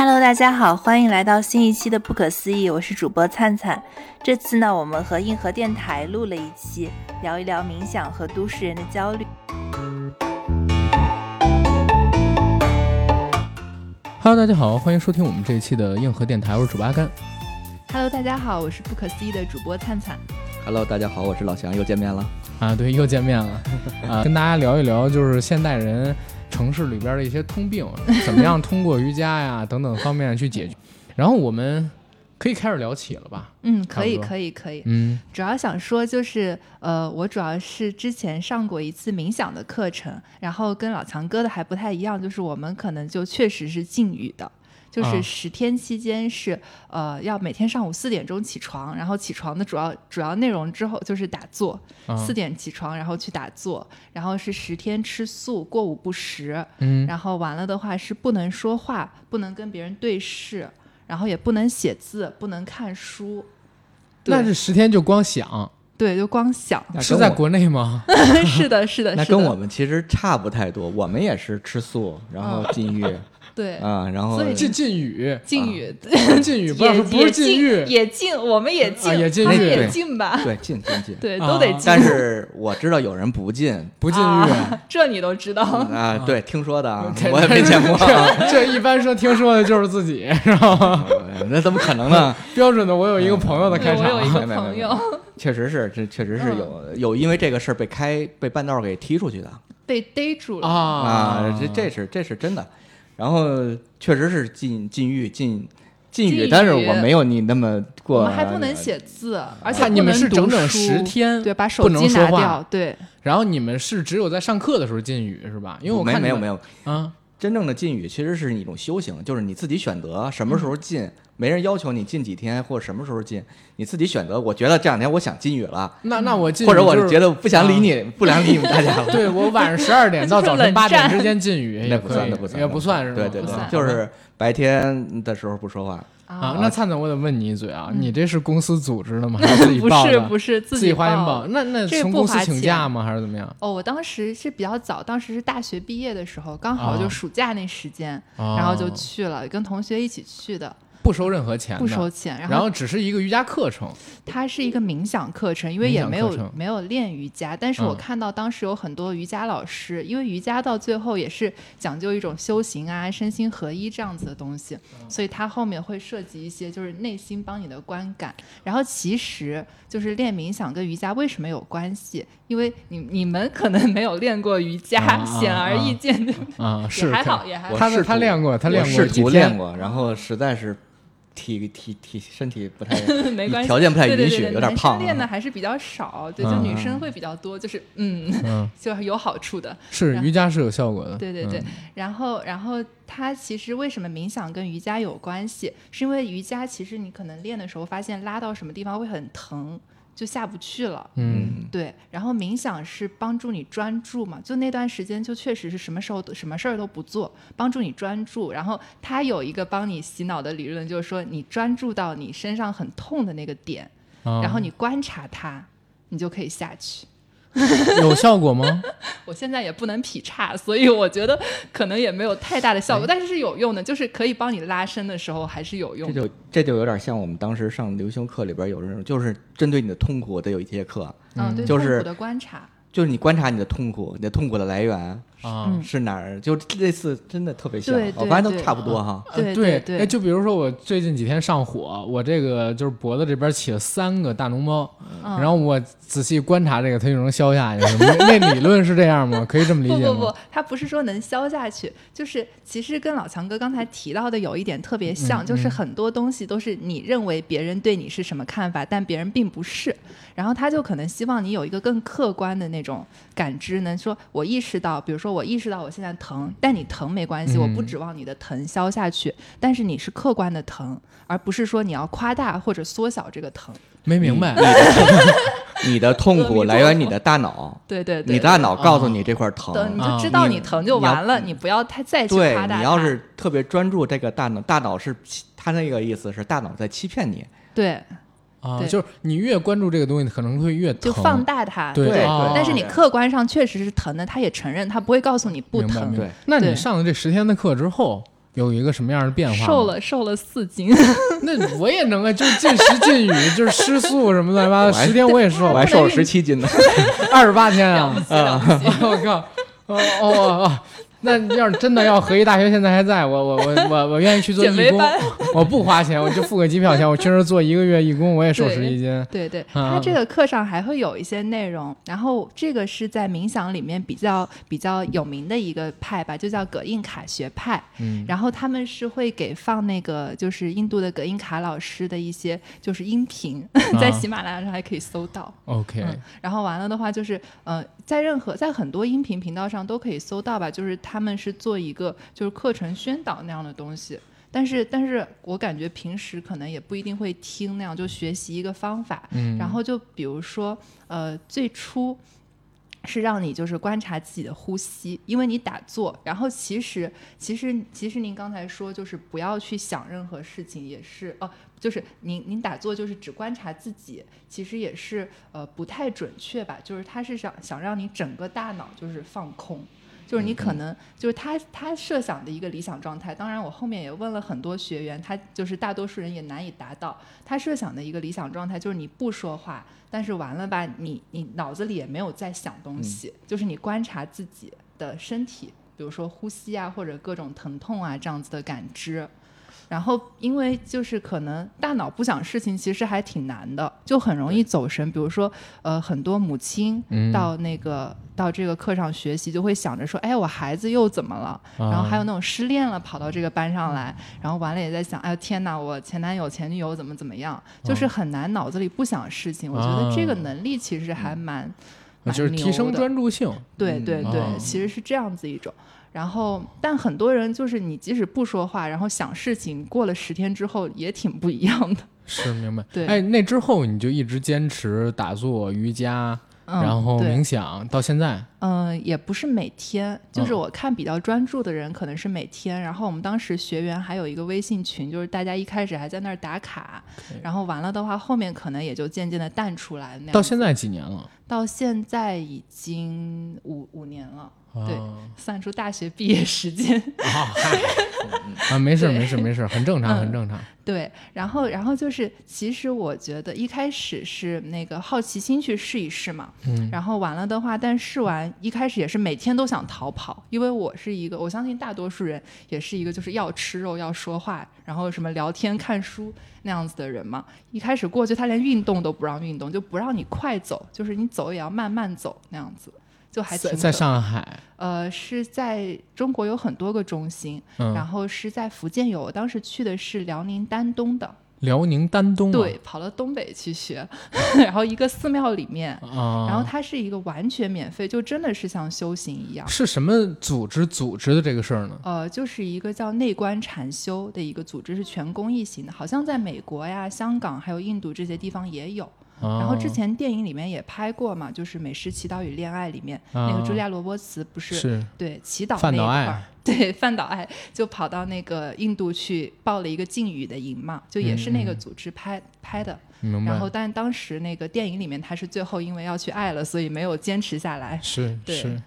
Hello，大家好，欢迎来到新一期的不可思议，我是主播灿灿。这次呢，我们和硬核电台录了一期，聊一聊冥想和都市人的焦虑。Hello，大家好，欢迎收听我们这一期的硬核电台，我是主播阿甘。Hello，大家好，我是不可思议的主播灿灿。Hello，大家好，我是老祥，又见面了。啊，对，又见面了，啊，跟大家聊一聊，就是现代人城市里边的一些通病，怎么样通过瑜伽呀等等方面去解决。然后我们可以开始聊起了吧？嗯，可以，可以，可以。嗯主要想说就是，呃，我主要是之前上过一次冥想的课程，然后跟老强哥的还不太一样，就是我们可能就确实是禁语的。就是啊十天期间是，呃，要每天上午四点钟起床，然后起床的主要主要内容之后就是打坐，啊四点起床，然后去打坐，然后是十天吃素，过午不食，嗯然后完了的话是不能说话，不能跟别人对视，然后也不能写字，不能看书。那是十天就光想，对，就光想。那是在国内吗？是的，是的，那是的跟我们其实差不太多，我们也是吃素，然后禁欲对啊，然后所以禁禁语，禁语，不是 禁语，不是不是禁欲，也禁，我们也禁，啊也禁欲也对禁吧？对禁禁禁。对，啊都得禁。但是我知道有人不禁不禁欲。啊，这你都知道。啊，对，听说的啊，我也没见过，这这一般说听说的就是自己，是吧？那怎么可能呢？标准的，我有一个朋友的开对我有一场，个没没没朋友确实是，这确实是嗯有有因为这个事儿被开被半道给踢出去的被逮住了，啊，这这是这是真的。然后确实是禁禁欲禁禁禁语，但是我没有你那么过。我们还不能写字，而且你们是整整十天对，把手不能机说话拿掉，对，然后你们是只有在上课的时候禁语是吧？因为我看你们没没有没有，啊真正的禁语其实是一种修行，就是你自己选择什么时候禁，没人要求你禁几天或者什么时候禁，你自己选择。我觉得这两天我想禁语了，那那我禁语或者我觉得不想理你，不想理你们大家 了。对我晚上十二点 到早晨八点之间禁语那不算，那不算，也不算是吧？对对对不算，就是白天的时候不说话。啊。那灿总，我得问你一嘴啊，嗯你这是公司组织的吗？还是自己不报的？是不是自己花钱报？的。那那这个从公司请假吗？还是怎么样？哦，我当时是比较早，当时是大学毕业的时候，刚好哦就暑假那时间，然然后就去了，跟同学一起去的，不收任何钱的，不收钱。然后只是一个瑜伽课程它是一个冥想课程，因为也没有没有练瑜伽，但是我嗯看到当时有很多瑜伽老师，因为瑜伽到最后也是讲究一种修行啊、身心合一这样子的东西，嗯所以它后面会涉及一些就是内心帮你的观感。然后其实就是练冥想跟瑜伽为什么有关系？因为你你们可能没有练过瑜伽，显而易见的，啊，是 也还好，也还好。他他练过，他练过我试图练过，然后实在是体体体身体不太 没关系，条件不太允许，对对对对有点胖男生练的啊。还是比较少，对，就嗯女生会比较多，就是嗯，嗯，就是有好处的。是瑜伽是有效果的，对对对嗯，然后然后它其实为什么冥想跟瑜伽有关系？是因为瑜伽其实你可能练的时候发现拉到什么地方会很疼，就下不去了。嗯对，然后冥想是帮助你专注嘛，就那段时间就确实是什么时候都什么事儿都不做，帮助你专注。然后它有一个帮你洗脑的理论，就是说你专注到你身上很痛的那个点，啊然后你观察它，你就可以下去。有效果吗？我现在也不能劈叉，所以我觉得可能也没有太大的效果，但是是有用的，就是可以帮你拉伸的时候还是有用的。这就这就有点像我们当时上流行课里边有这种，就是针对你的痛苦的有一节课，嗯，对，就是痛苦的观察。就是你观察你的痛苦，你的痛苦的来源啊。嗯。是哪儿，就类似，真的特别像我发现都差不多哈。对对对哎，就比如说我最近几天上火，我这个就是脖子这边起了三个大脓包，嗯。然后我仔细观察这个，它就能消下去。那那理论是这样吗？可以这么理解吗？不不不，它不是说能消下去，就是其实跟老强哥刚才提到的有一点特别像，嗯。就是很多东西都是你认为别人对你是什么看法，但别人并不是，然后他就可能希望你有一个更客观的那种感知，能说我意识到，比如说我意识到我现在疼，但你疼没关系，嗯我不指望你的疼消下去，但是你是客观的疼，而不是说你要夸大或者缩小这个疼。没明白你。的痛，苦来源你的大脑，对对对，你大脑告诉你这块疼。你啊就知道你你疼就完了，你不要太再去对夸大。你要是特别专注这个大脑，大脑是他那个意思是大脑在欺骗你。对，啊，对就是你越关注这个东西，可能会越疼。就放大它。对对哦但是你客观上确实是疼的，他也承认，他不会告诉你不疼。对那你上了这十天的课之后，有一个什么样的变化？瘦了瘦了四斤，那我也能啊，就是进食进语，就是吃素什么乱七八糟，十天我也瘦了我还，瘦了十七斤呢。二十八天啊！啊 我靠！哦哦哦！那要是真的要合一大学现在还在，我我我我我愿意去做义工我不花钱，我就付个机票钱，我确实做一个月义工，我也瘦十一斤。对对，啊它这个课上还会有一些内容，然后这个是在冥想里面比较比较有名的一个派吧，就叫葛印卡学派。嗯，然后他们是会给放那个就是印度的葛印卡老师的一些就是音频，在喜马拉雅上还可以搜到。OK，嗯，然后完了的话就是呃，在任何在很多音频频道上都可以搜到吧，就是他们是做一个就是课程宣导那样的东西。但是，但是我感觉平时可能也不一定会听那样，就学习一个方法。嗯，然后就比如说，呃，最初是让你就是观察自己的呼吸，因为你打坐，然后其实其实其实您刚才说就是不要去想任何事情，也是哦、就是您您打坐就是只观察自己，其实也是呃不太准确吧，就是他是想想让你整个大脑就是放空。就是你可能就是他他设想的一个理想状态，当然我后面也问了很多学员，他就是大多数人也难以达到。他设想的一个理想状态就是你不说话，但是完了吧，你你脑子里也没有在想东西，就是你观察自己的身体，比如说呼吸啊，或者各种疼痛啊这样子的感知。然后，因为就是可能大脑不想事情，其实还挺难的，就很容易走神。比如说，呃，很多母亲嗯到那个、到这个课上学习，就会想着说，哎，我孩子又怎么了？然后还有那种失恋了跑到这个班上来，然后完了也在想，哎呦天哪，我前男友前女友怎么怎么样？就是很难脑子里不想事情。我觉得这个能力其实还蛮，蛮就是提升专注性。对对对，其实是这样子一种。然后，但很多人就是你即使不说话，然后想事情，过了十天之后也挺不一样的。是明白。对哎，那之后你就一直坚持打坐、瑜伽，嗯、然后冥想，到现在。嗯，也不是每天，就是嗯我看比较专注的人可能是每天。然后我们当时学员还有一个微信群，就是大家一开始还在那儿打卡，然后完了的话，后面可能也就渐渐的淡出来那样。到现在几年了？到现在已经五五年了，对啊算出大学毕业时间。啊，没事对没事没事，很正常嗯很正常。对，然后然后就是，其实我觉得一开始是那个好奇心去试一试嘛，嗯然后完了的话，但试完一开始也是每天都想逃跑，因为我是一个，我相信大多数人也是一个就是要吃肉要说话，然后什么聊天看书那样子的人嘛。一开始过去，他连运动都不让运动，就不让你快走，就是你走也要慢慢走那样子，就还挺在在上海，呃是在中国有很多个中心，然嗯，后是在福建有，我当时去的是辽宁丹东的。辽宁丹东啊。对，跑到东北去学，然后一个寺庙里面，啊，然后它是一个完全免费，就真的是像修行一样。是什么组织组织的这个事儿呢？呃，就是一个叫内观禅修的一个组织，是全公益型的，好像在美国呀、香港还有印度这些地方也有。然后之哦前电影里面也拍过嘛，就是《美食祈祷与恋爱》里面，那个啊茱莉亚·罗伯茨不是是对祈祷范岛爱那一块儿，对范岛爱就跑到那个印度去报了一个禁语的营嘛，就也是那个组织拍、拍的。然后，但当时那个电影里面，他是最后因为要去爱了，所以没有坚持下来。是对是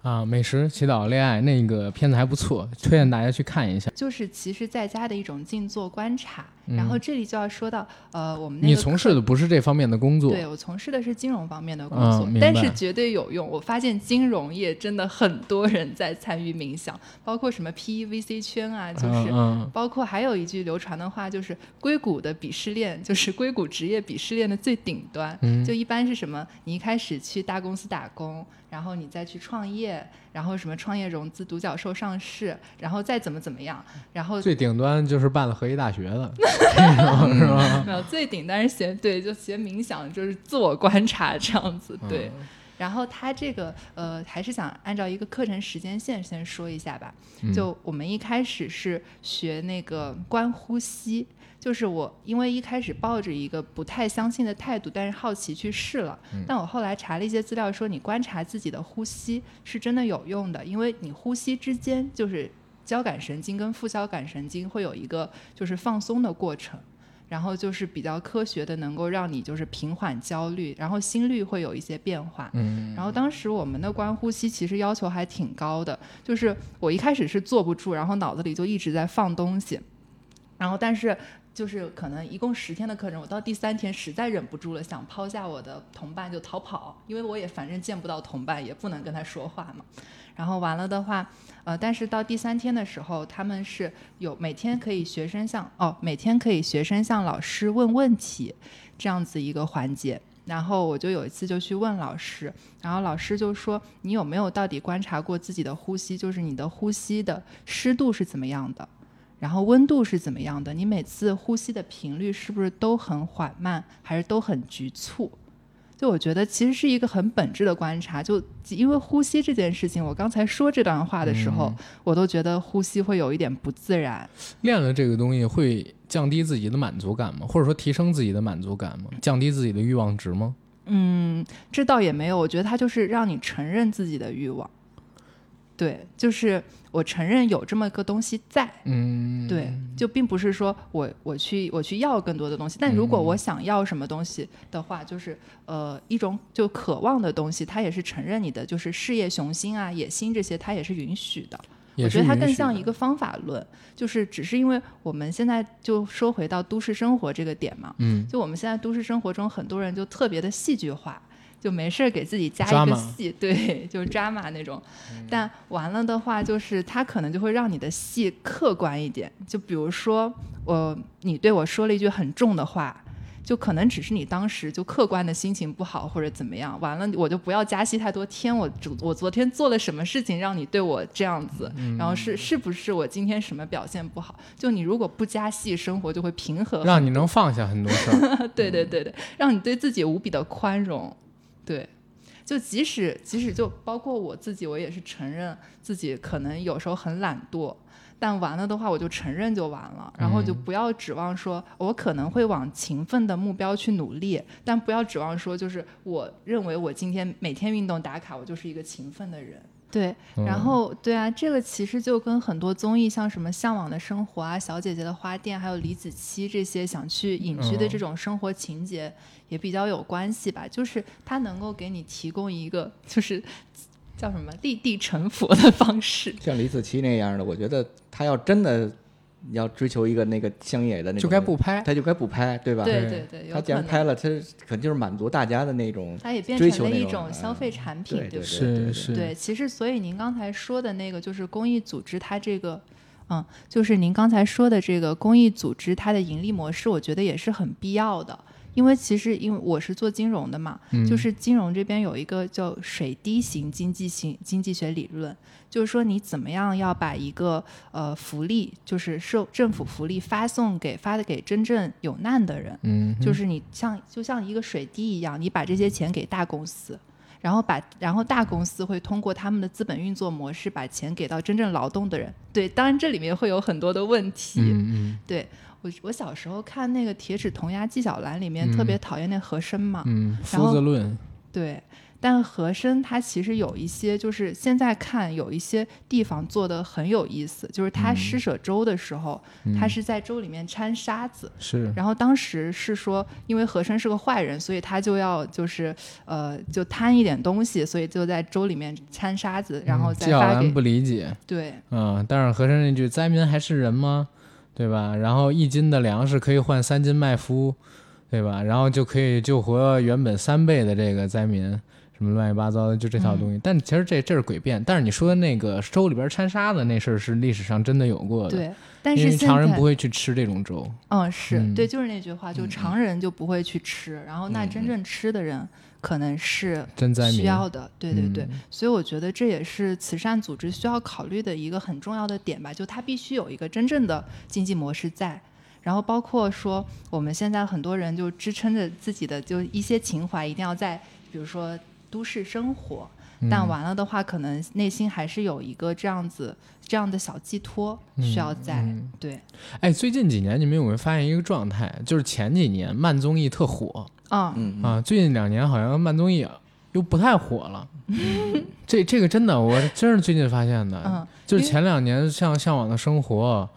啊，美食祈祷恋爱那个片子还不错，推荐大家去看一下。就是其实在家的一种静坐观察。嗯然后这里就要说到，呃，我们那你从事的不是这方面的工作，对我从事的是金融方面的工作，嗯但是绝对有用。我发现金融业真的很多人在参与冥想，包括什么 PEVC 圈啊，就是。包括还有一句流传的话，就是硅谷的鄙视链，就是硅谷职业鄙视链的最顶端。嗯就一般是什么？你一开始去大公司打工，然后你再去创业，然后什么创业融资、独角兽上市，然后再怎么怎么样，然后最顶端就是办了合一大学的，嗯是吧？没有最顶端是学对，就学冥想，就是自我观察这样子，对。嗯然后他这个呃，还是想按照一个课程时间线先说一下吧。嗯就我们一开始是学那个观呼吸，就是我因为一开始抱着一个不太相信的态度，但是好奇去试了。嗯但我后来查了一些资料，说你观察自己的呼吸是真的有用的，因为你呼吸之间就是交感神经跟副交感神经会有一个就是放松的过程。然后就是比较科学的，能够让你就是平缓焦虑，然后心率会有一些变化。嗯，然后当时我们的观呼吸其实要求还挺高的，就是我一开始是坐不住，然后脑子里就一直在放东西，然后但是就是可能一共十天的课程，我到第三天实在忍不住了，想抛下我的同伴就逃跑，因为我也反正见不到同伴，也不能跟他说话嘛。然后完了的话，呃，但是到第三天的时候，他们是有每天可以学生向哦，每天可以学生向老师问问题这样子一个环节。然后我就有一次就去问老师，然后老师就说：“你有没有到底观察过自己的呼吸？就是你的呼吸的湿度是怎么样的，然后温度是怎么样的？你每次呼吸的频率是不是都很缓慢，还是都很局促？”就我觉得其实是一个很本质的观察，就因为呼吸这件事情，我刚才说这段话的时候，我都觉得呼吸会有一点不自然。练了这个东西会降低自己的满足感吗？或者说提升自己的满足感吗？降低自己的欲望值吗？嗯，这倒也没有，我觉得它就是让你承认自己的欲望。对，就是我承认有这么个东西在，嗯，对，就并不是说我我去我去要更多的东西，但如果我想要什么东西的话，就是呃一种就渴望的东西，它也是承认你的就是事业雄心啊、野心这些，它也是允许的。我觉得它更像一个方法论，就是只是因为我们现在就说回到都市生活这个点嘛，嗯，就我们现在都市生活中很多人就特别的戏剧化，就没事儿给自己加一个戏，对，就是 drama 那种。但完了的话，就是它可能就会让你的戏客观一点。就比如说，我你对我说了一句很重的话。就可能只是你当时就客观的心情不好或者怎么样，完了我就不要加戏太多天。我昨我昨天做了什么事情让你对我这样子，然后是是不是我今天什么表现不好？就你如果不加戏，生活就会平和很让你能放下很多事儿。对对对对，让你对自己无比的宽容，对。就即使即使就包括我自己，我也是承认自己可能有时候很懒惰，但完了的话我就承认就完了，然后就嗯不要指望说我可能会往勤奋的目标去努力，但不要指望说就是我认为我今天每天运动打卡，我就是一个勤奋的人。对，然嗯后对啊，这个其实就跟很多综艺，像什么《向往的生活》啊、《小姐姐的花店》，还有李子柒这些想去隐居的嗯这种生活情节，也比较有关系吧。就是它能够给你提供一个，就是叫什么立地成佛的方式。像李子柒那样的，我觉得他要真的要追求一个那个乡野的那种，就该不拍。他就该不拍，对吧？对对对他既然拍了，他肯定就是满足大家的那种。他也变成了一种消费产品，对对不对？是是，对，其实所以您刚才说的那个就是公益组织，它这个，嗯，就是您刚才说的这个公益组织，它的盈利模式，我觉得也是很必要的。因为其实因为我是做金融的嘛，嗯就是金融这边有一个叫水滴型经济型经济学理论，就是说你怎么样要把一个呃福利，就是社政府福利发送给发的给真正有难的人，嗯，就是你像就像一个水滴一样，你把这些钱给大公司，然后把然后大公司会通过他们的资本运作模式把钱给到真正劳动的人。对，当然这里面会有很多的问题。嗯嗯对我我小时候看那个《铁齿铜牙纪晓岚》里面特别讨厌那和珅嘛，嗯，然后夫子论，对。但和珅他其实有一些，就是现在看有一些地方做的很有意思，就是他施舍粥的时候，他是在粥里面掺沙子，是。然后当时是说，因为和珅是个坏人，所以他就要就是呃，就贪一点东西，所以就在粥里面掺沙子，然后嗯纪晓再发给、岚不理解，对。嗯，但是和珅那句“灾民还是人吗？”对吧？然后一斤的粮食可以换三斤麦麸，对吧？然后就可以救活原本三倍的这个灾民，什么乱七八糟的，就这套东西。但其实这这是诡辩。但是你说的那个粥里边掺沙子那事儿是历史上真的有过的，对，但因为是常人不会去吃这种粥。嗯是、嗯对，就是那句话，就嗯常人就不会去吃，然后那真正吃的人可能是需要的，对对对，嗯所以我觉得这也是慈善组织需要考虑的一个很重要的点吧，就它必须有一个真正的经济模式在。然后包括说，我们现在很多人就支撑着自己的就一些情怀，一定要在比如说都市生活，但嗯完了的话，可能内心还是有一个这样子这样的小寄托需要在。嗯对，哎，最近几年你们有没有发现一个状态？就是前几年慢综艺特火啊，嗯，啊，最近两年好像慢综艺又不太火了。这这个真的，我真是最近发现的。嗯，就是前两年像《向往的生活》，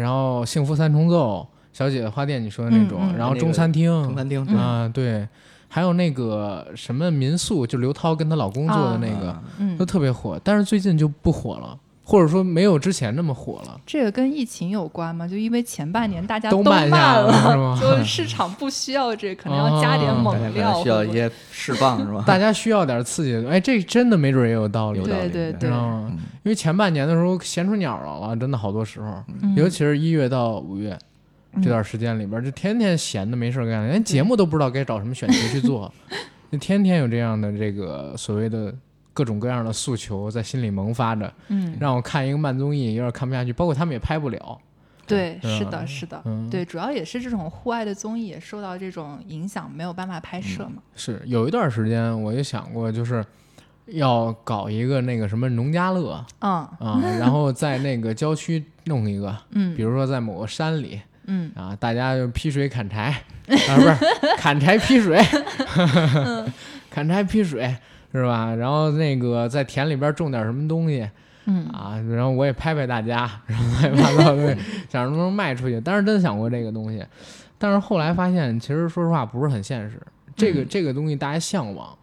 然后《幸福三重奏》，小姐姐花店你说的那种，嗯嗯然后那个中餐厅，中餐厅嗯啊，对，还有那个什么民宿，就刘涛跟她老公做的那个，啊嗯。都，特别火，但是最近就不火了，或者说没有之前那么火了。这个跟疫情有关吗？就因为前半年大家都慢慢了是吗？就市场不需要这，可能要加点猛料，能需要一些释放是吧？大家需要点刺激的，哎，这真的没准也有道理有，道理对对对。因为前半年的时候闲出鸟来了，真的好多时候，嗯。尤其是一月到五月这段时间里边，就天天闲的没事干，连节目都不知道该找什么选题去做，就天天有这样的这个所谓的各种各样的诉求在心里萌发着，嗯，让我看一个慢综艺有点看不下去，包括他们也拍不了。对，是的，是的，嗯对，主要也是这种户外的综艺也受到这种影响，没有办法拍摄嘛。是有一段时间我也想过，就是要搞一个那个什么农家乐嗯啊，然后在那个郊区弄一个，嗯比如说在某个山里嗯啊，大家就劈水砍柴啊，不是砍柴劈水，砍柴劈水是吧？然后那个在田里边种点什么东西嗯啊，然后我也拍拍大家，然后乱七八糟的，想着能不能卖出去。当时真想过这个东西，但是后来发现，其实说实话不是很现实。这个、嗯这个东西大家向往，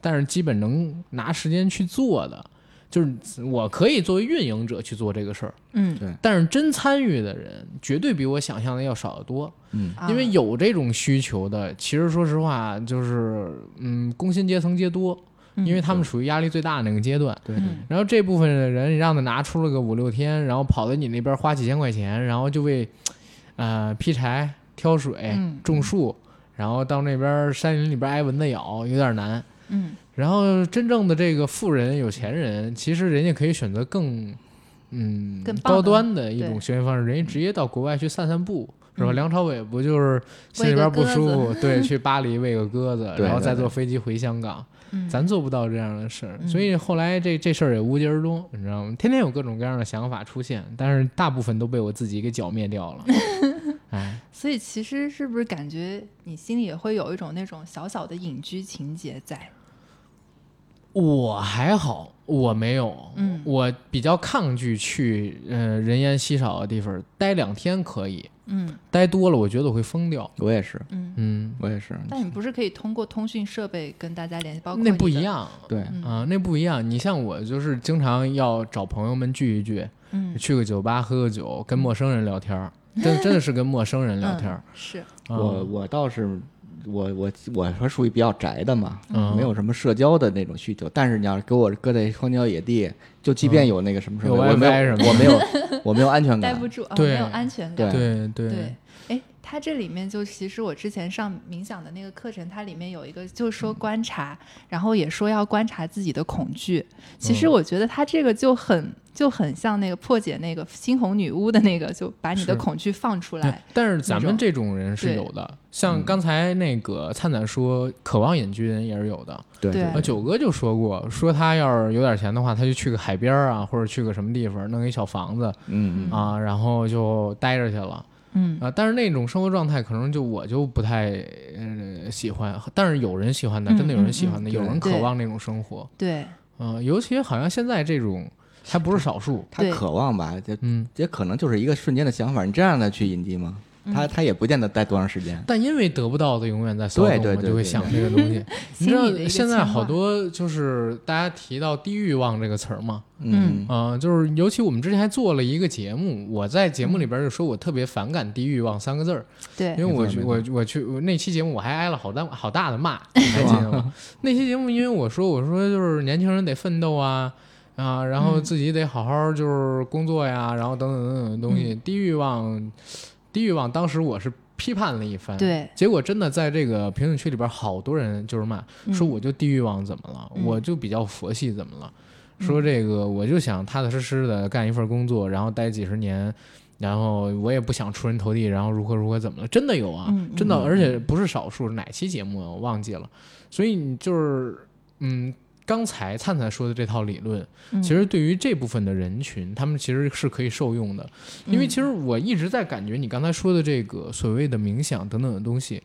但是基本能拿时间去做的，就是我可以作为运营者去做这个事儿，嗯，对。但是真参与的人绝对比我想象的要少得多。嗯。啊因为有这种需求的，其实说实话，就是嗯，工薪阶层皆多，嗯。因为他们属于压力最大的那个阶段。对。然后这部分的人，你让他拿出了个五六天，然后跑到你那边花几千块钱，然后就为呃劈柴、挑水、嗯。种树，然后到那边山林里边挨蚊子咬，有点难。嗯然后真正的这个富人、有钱人，其实人家可以选择更嗯更高端的一种对休闲方式，人家直接到国外去散散步。是吧？嗯梁朝伟不就是心里边不舒服，对，去巴黎喂个鸽子，然后再坐飞机回香港。嗯，咱做不到这样的事儿，嗯所以后来这这事儿也无疾而终，你知道吗？天天有各种各样的想法出现，但是大部分都被我自己给剿灭掉了。哎，所以其实是不是感觉你心里也会有一种那种小小的隐居情节在？我还好，我没有，嗯。我比较抗拒去呃人烟稀少的地方待两天可以，嗯。待多了我觉得我会疯掉。我也是，嗯。嗯，我也是，但你不是可以通过通讯设备跟大家联系，包括那不一，样。对，嗯。啊，那不一样。你像我就是经常要找朋友们聚一聚，嗯，去个酒吧喝个酒，跟陌生人聊天儿，真真的是跟陌生人聊天嗯。是，啊。我我倒是我我我说属于比较宅的嘛，嗯。没有什么社交的那种需求。但是你要是给我搁在荒郊野地，就即便有那个什么什么，有我没有我没有我没有安全感。待不。住啊，对。没有安全感。对。对对，哎，它这里面就其实我之前上冥想的那个课程，它里面有一个就是说观察，然后也说要观察自己的恐惧。其实嗯我觉得它这个就很就很像那个破解那个猩红女巫的那个，就把你的恐惧放出对来。，但是咱们这种人是有的，像嗯刚才那个灿灿说，渴望隐居人也是有的。对对啊，九哥就说过，说他要是有点钱的话，他就去个海边啊，或者去个什么地方，弄一小房子嗯嗯啊，然后就待着去了嗯啊。但是那种生活状态，可能就我就不太呃喜欢，但是有人喜欢的，嗯真的有人喜欢的，嗯嗯有人渴望那种生活。对嗯，尤其好像现在这种还不是少数。他对渴望吧，这嗯，也可能就是一个瞬间的想法。你这样的去引进吗？他他也不见得待多长时间。但因为得不到的永远在骚动，对就会想这个东西。你知道现在好多就是大家提到低欲望这个词儿嘛，嗯。啊、就是尤其我们之前还做了一个节目，我在节目里边就说我特别反感“低欲望”三个字儿，对。因为我去我我去我那期节目我还挨了好大好大的骂，你还记得吗？那期节目因为我说我说就是年轻人得奋斗啊啊，然后嗯。自己得好好就是工作呀，然后等等等等的东西，低欲望，低欲望，当时我是批判了一番，对结果真的在这个评论区里边，好多人就是骂，说嗯我就地狱王怎么了，嗯我就比较佛系怎么了，说这个我就想踏踏实实的干一份工作，然后待几十年。然后我也不想出人头地，然后如何如何怎么了？真的有啊，嗯真的，嗯而且不是少数。哪期节目啊？我忘记了。所以你就是，嗯，刚才灿灿说的这套理论，嗯。其实对于这部分的人群，他们其实是可以受用的。因为嗯。其实我一直在感觉你刚才说的这个所谓的冥想等等的东西，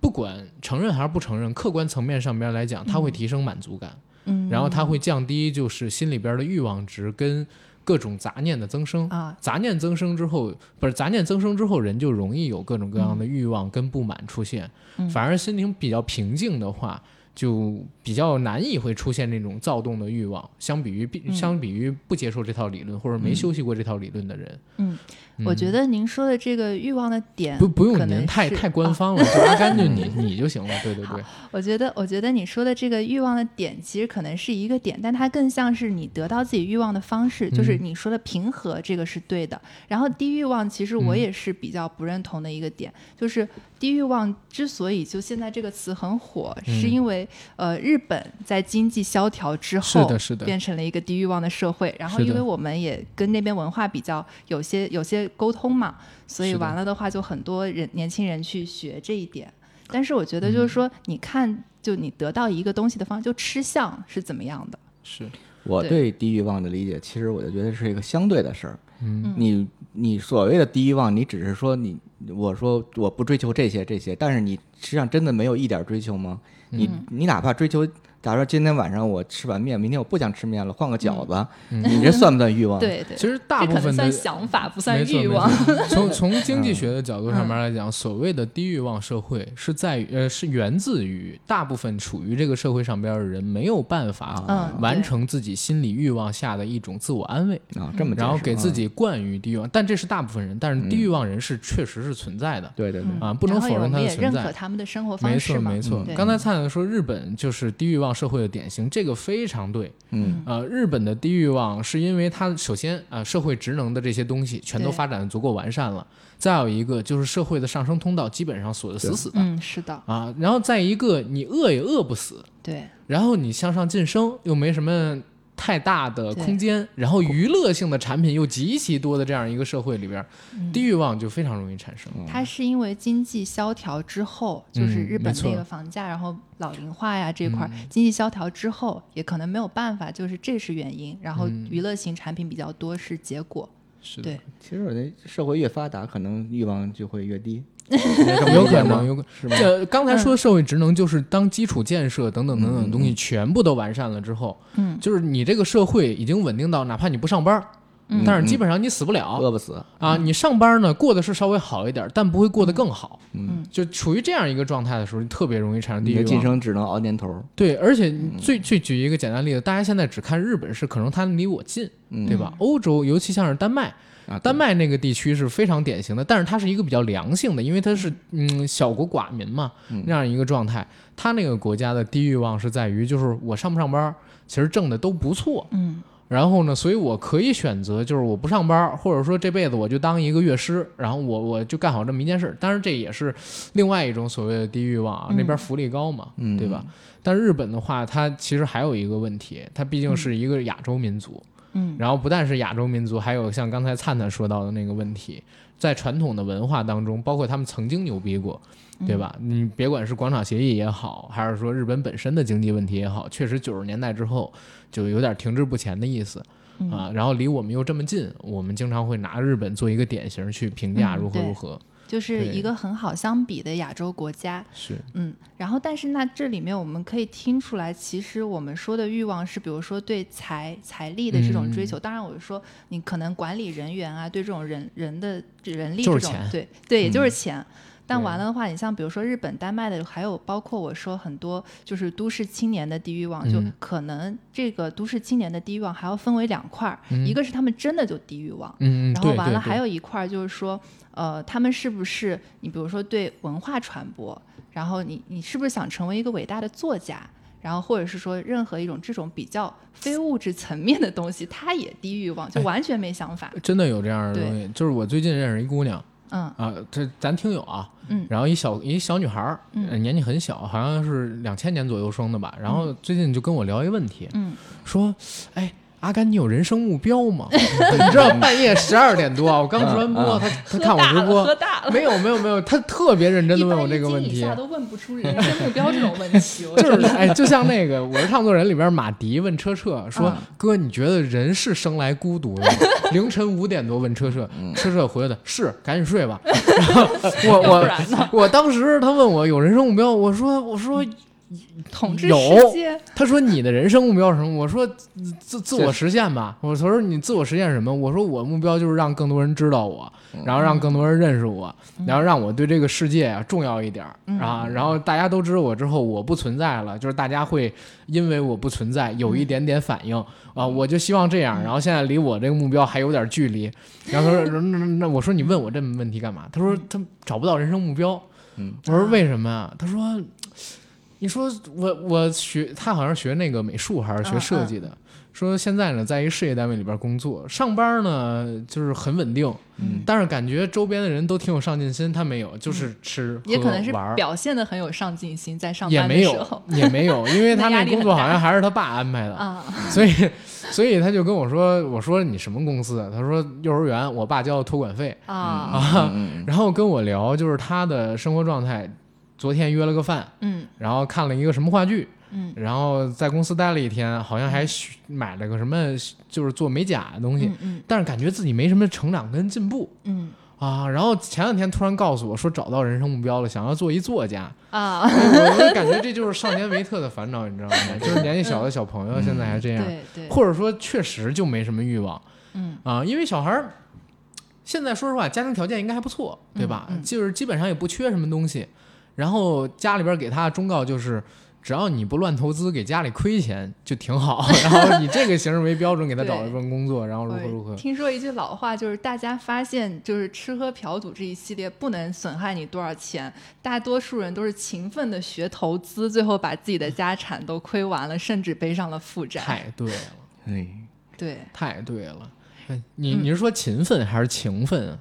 不管承认还是不承认，客观层面上边来讲，它会嗯。提升满足感，嗯。然后它会降低就是心里边的欲望值跟各种杂念的增生啊。杂念增生之后，不是杂念增生之后，人就容易有各种各样的欲望跟不满出现。嗯。反而心情比较平静的话，就比较难以会出现那种躁动的欲望。相比于比嗯。相比于不接受这套理论或者没休息过这套理论的人，嗯，我觉得您说的这个欲望的点不不用可能您太太官啊方了，就阿甘就你你就行了。对对对，我觉得，我觉得你说的这个欲望的点，其实可能是一个点，但它更像是你得到自己欲望的方式，就是嗯你说的平和，这个是对的。然后低欲望，其实我嗯也是比较不认同的一个点，就是低欲望之所以就现在这个词很火，嗯是因为呃日本在经济萧条之是后，的是的变成了一个低欲望的社会。然后因为我们也跟那边文化比较有些有些沟通嘛，所以完了的话，就很多人年轻人去学这一点。但是我觉得就是嗯说，你看，就你得到一个东西的方，就吃相是怎么样的？是我对对低欲望的理解，其实我就觉得是一个相对的事儿。嗯你你所谓的低欲望，你只是说你我说我不追求这些这些，但是你实际上真的没有一点追求吗？你嗯你哪怕追求，假如说今天晚上我吃碗面，明天我不想吃面了，换个饺子，嗯你这算不算欲望？，对对，其实大部分的算想法，不算没错没欲望。错 从从经济学的角度上嗯面来讲，所谓的低欲望社会是在于呃是源自于大部分处于这个社会上边的人没有办法嗯完成自己心理欲望下的一种自我安慰，啊，这么然后给自啊己惯于低欲望，但这是大部分人，但是低欲望人是确实是存在的。对对对，嗯啊不能否认我们也认它的存在可他们的生活没方式没。错没错嗯，刚才灿灿说日本就是低欲望社会的典型，这个非常对。嗯呃，日本的低欲望是因为它首先啊、呃社会职能的这些东西全都发展的足够完善了，再有一个就是社会的上升通道基本上锁得死死的嗯，是的，啊，然后再一个你饿也饿不死，对，然后你向上晋升又没什么太大的空间，然后娱乐性的产品又极其多的这样一个社会里边，嗯。低欲望就非常容易产生。它是因为经济萧条之后，就是嗯日本那个房价，然后老龄化呀这块儿，嗯。经济萧条之后，也可能没有办法，就是这是原因。然后嗯。娱乐型产品比较多是结果。是的。对，其实我觉得社会越发达，可能欲望就会越低，有可能，有可能。是吗？这刚才说的社会职能，就是当基础建设等等等等的东西嗯全部都完善了之后，嗯就是你这个社会已经稳定到，哪怕你不上班，嗯但是基本上你死不了饿不死，啊。你上班呢，过得是稍微好一点，但不会过得更好。嗯，就处于这样一个状态的时候，你特别容易产生低欲你的晋。升只能熬年头，对，而且最最举一个简单例子，大家现在只看日本是可能它离我近，嗯对吧？欧洲，尤其像是丹麦，啊，丹麦那个地区是非常典型的，但是它是一个比较良性的，因为它是嗯小国寡民嘛嗯那样一个状态。它那个国家的低欲望是在于，就是我上不上班，其实挣的都不错。嗯然后呢，所以我可以选择，就是我不上班，或者说这辈子我就当一个乐师，然后我我就干好这么一件事。当然，这也是另外一种所谓的低欲望啊，嗯那边福利高嘛，嗯对吧？但日本的话，它其实还有一个问题，它毕竟是一个亚洲民族，嗯然后不但是亚洲民族，还有像刚才灿灿说到的那个问题，在传统的文化当中，包括他们曾经牛逼过，对吧？你别管是广场协议也好，还是说日本本身的经济问题也好，确实九十年代之后就有点停滞不前的意思。嗯啊，然后离我们又这么近，我们经常会拿日本做一个典型去评价如何如何。就是一个很好相比的亚洲国家。是，嗯，然后但是那这里面我们可以听出来，其实我们说的欲望是，比如说对财财力的这种追嗯求。当然，我是说你可能管理人员啊，对这种人人的人力就是钱，这种对对，也就是嗯钱。但完了的话，你像比如说日本、丹麦的，还有包括我说很多就是都市青年的低欲望，就嗯可能这个都市青年的低欲望还要分为两块儿，嗯一个是他们真的就低欲望，嗯，然后完了还有一块儿就是说，呃，他们是不是你比如说对文化传播，然后你你是不是想成为一个伟大的作家？然后或者是说任何一种这种比较非物质层面的东西，他也低欲望，就哎完全没想法。真的有这样的东西。就是我最近认识一姑娘嗯啊，这咱听友啊，嗯然后一小一小女孩儿，嗯呃年纪很小，好像是两千年左右生的吧。然后最近就跟我聊一个问题，嗯说，哎。阿甘，你有人生目标吗？你知道半夜十二点多啊，我刚直完播，嗯他他看我直播，喝大了，没有没有没有，他特别认真的问我这个问题一下，都问不出人生目标这种问题。就是哎，就像那个《我是唱作人》里边马迪问车澈说：“嗯哥，你觉得人是生来孤独的吗？” 凌晨五点多问车澈，车澈回的是赶紧睡吧。然后我我我当时他问我有人生目标，我说我说统治有世界，他说你的人生目标是什么？我说自自我实现吧。我说你自我实现什么？我说我目标就是让更多人知道我，然后让更多人认识我，然后让我对这个世界啊重要一点儿嗯啊。然后大家都知道我之后，我不存在了，就是大家会因为我不存在有一点点反应啊。我就希望这样。然后现在离我这个目标还有点距离。然后他说 那那那我说你问我这问题干嘛？他说他找不到人生目标。嗯，我说为什么呀？他说。你说我我学他好像学那个美术还是学设计的，说现在呢在一个事业单位里边工作，上班呢就是很稳定，嗯。但是感觉周边的人都挺有上进心，他没有，就是吃、也可能是喝玩表现的很有上进心，在上也没有班的时候也没有，因为他那工作好像还是他爸安排的，啊，所以所以他就跟我说，我说你什么公司啊？他说幼儿园，我爸交的托管费，啊。然后跟我聊就是他的生活状态，昨天约了个饭，嗯。然后看了一个什么话剧。嗯。然后在公司待了一天，好像还学买了个什么，就是做美甲的东西，嗯嗯。但是感觉自己没什么成长跟进步。嗯。啊。然后前两天突然告诉我说找到人生目标了，想要做一作家，啊，哎我我就感觉这就是少年维特的烦恼，你知道吗？就是年纪小的小朋友现在还这样，对对，或者说确实就没什么欲望。嗯。啊，因为小孩儿现在说实话家庭条件应该还不错，对吧？嗯嗯。就是基本上也不缺什么东西，然后家里边给他的忠告就是。只要你不乱投资，给家里亏钱就挺好。然后以这个形式为标准，给他找一份工作，然后如何如何。听说一句老话，就是大家发现，就是吃喝嫖赌这一系列不能损害你多少钱，大多数人都是勤奋的学投资，最后把自己的家产都亏完了，甚至背上了负债。太对了，哎，对，太对了。哎你你是说勤奋还是情分啊？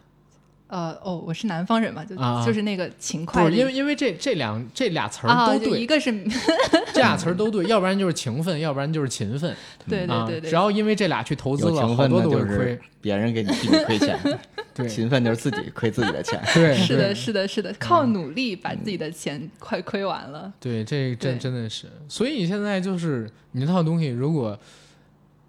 呃，哦，我是南方人嘛，就、啊就是那个勤快不是，因为因为这这两这俩词儿啊，都对，就一个是，这俩词儿都对，要不然就是勤奋，要不然就是勤奋。对对啊对对，只要因为这俩去投资了，奋的就多都会亏是。别人给你替你亏钱，对勤奋就是自己亏自己的钱。对，是的，是的，是的，靠努力把自己的钱快亏完了。对，这真真的是，所以现在就是你那套东西，如果，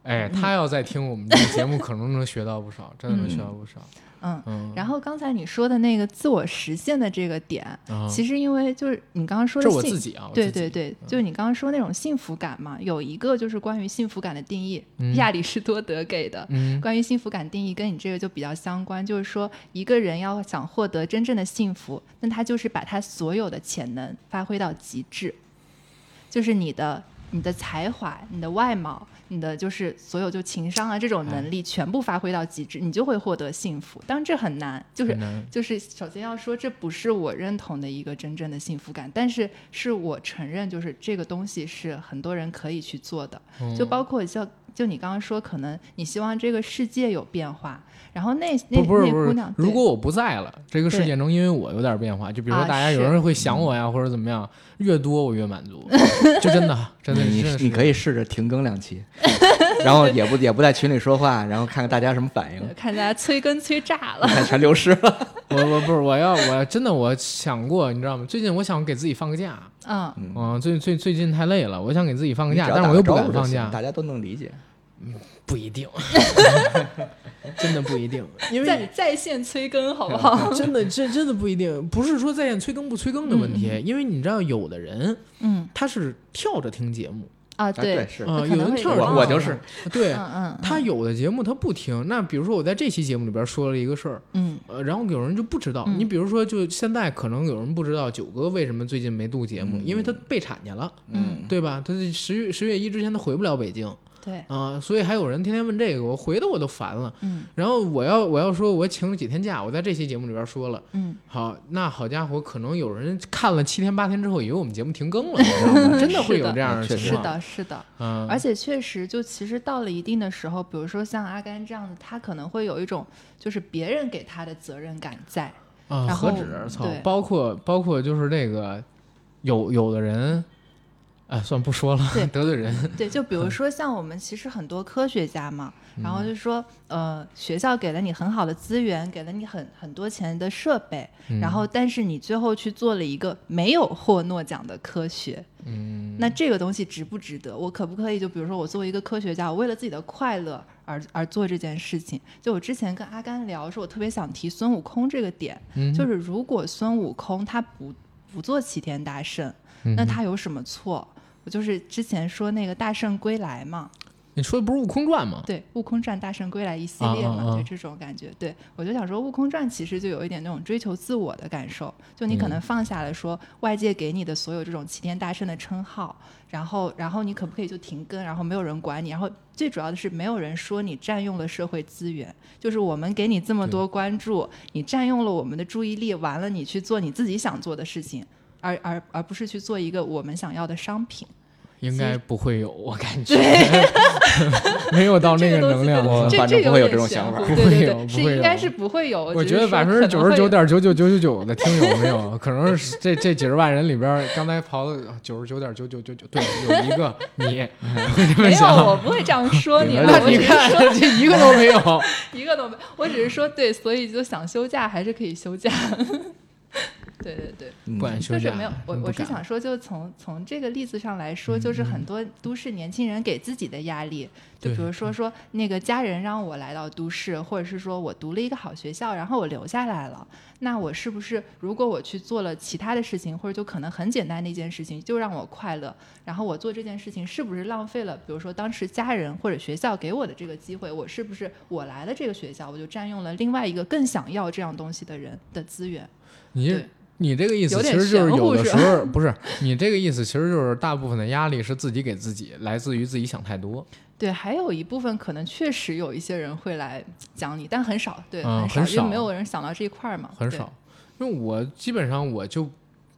哎，他要在听我们这个节目，可能能学到不少，真的能学到不少。嗯，嗯，然后刚才你说的那个自我实现的这个点，啊。其实因为就是你刚刚说这是我自己啊，对对对，就是你刚刚说那种幸福感嘛，有一个就是关于幸福感的定义，嗯。亚里士多德给的。嗯。关于幸福感定义跟你这个就比较相关，就是说一个人要想获得真正的幸福，那他就是把他所有的潜能发挥到极致，就是你的你的才华、你的外貌、你的就是所有就情商啊这种能力全部发挥到极致，你就会获得幸福。当然这很难，就是就是首先要说，这不是我认同的一个真正的幸福感，但是是我承认，就是这个东西是很多人可以去做的。就嗯包括像就你刚刚说，可能你希望这个世界有变化，然后那那不不是不是那姑娘，，如果我不在了，这个世对。界能因为我有点变化，就比如说啊大家有人会想我呀，或者怎么样，越多我越满足，就 真的真的你你可以试着停更两期，然后也不也不在群里说话，然后看看大家什么反应，看大家催更催炸了。看全流失了。我我不是我要我真的我想过，你知道吗？最近我想给自己放个假，嗯，嗯，最最最近太累了，我想给自己放个假，但是我又不敢放假，大家都能理解。不一定，真的不一定，因为在在线催更好不好？真的这真的不一定，不是说在线催更不催更的问题，因为你知道有的人嗯他是跳着听节目，啊，对是有人跳着听我我就是对。嗯嗯，他有的节目他不听，那比如说我在这期节目里边说了一个事儿，嗯呃，然后有人就不知道。嗯你比如说，就现在可能有人不知道九哥为什么最近没录节目，嗯因为他备产去了，嗯对吧？他是十月十月一之前他回不了北京对，啊、所以还有人天天问这个，我回的我都烦了。嗯然后我要我要说我请了几天假，我在这期节目里边说了，嗯，好，那好家伙，可能有人看了七天八天之后，以为我们节目停更了？真的会有这样的是的情况。是的，是的。嗯，而且确实，就其实到了一定的时候，比如说像阿甘这样的，他可能会有一种就是别人给他的责任感在。啊，何止操对，包括包括就是那个，有有的人，哎，算不说了对，得罪人。对，就比如说像我们其实很多科学家嘛，然嗯后就说，呃，学校给了你很好的资源，给了你很很多钱的设备，嗯然后但是你最后去做了一个没有获诺奖的科学，嗯，那这个东西值不值得？我可不可以就比如说我作为一个科学家，我为了自己的快乐而而做这件事情？就我之前跟阿甘聊说，我特别想提孙悟空这个点，嗯就是如果孙悟空他不不做齐天大圣，嗯那他有什么错？我就是之前说那个大圣归来嘛，你说的不是《悟空传》吗？对，《悟空传》《大圣归来》一系列嘛，啊啊啊。对这种感觉，对我就想说，《悟空传》其实就有一点那种追求自我的感受，就你可能放下了说外界给你的所有这种齐天大圣的称号，然后然后你可不可以就停更，然后没有人管你，然后最主要的是没有人说你占用了社会资源，就是我们给你这么多关注，你占用了我们的注意力，完了你去做你自己想做的事情。而而而不是去做一个我们想要的商品，应该不会有，我感觉 没有到那个能量我反正不会有这种想法不会不会有是应该是不会有。我觉得百分之九十九点九九九九九的听友没有，可能是这这几十万人里边，刚才跑了九十九点九九九九，对，有一个 你没有，我不会这样说你。那你看，这一个都没有。一个都没，我只是说对，所以就想休假还是可以休假。对对对，嗯。不敢休假，就是没有我，我是想说，就从从这个例子上来说，就是很多都市年轻人给自己的压力，就比如说说那个家人让我来到都市，或者是说我读了一个好学校，然后我留下来了，那我是不是如果我去做了其他的事情，或者就可能很简单的一件事情，就让我快乐，然后我做这件事情是不是浪费了，比如说当时家人或者学校给我的这个机会，我是不是我来了这个学校，我就占用了另外一个更想要这样东西的人的资源？你你这个意思其实就是有的时候不是你这个意思，其实就是大部分的压力是自己给自己，来自于自己想太多。对，还有一部分可能确实有一些人会来讲你，但很少，对，嗯很少，因为没有人想到这一块儿嘛，很少。因为我基本上我就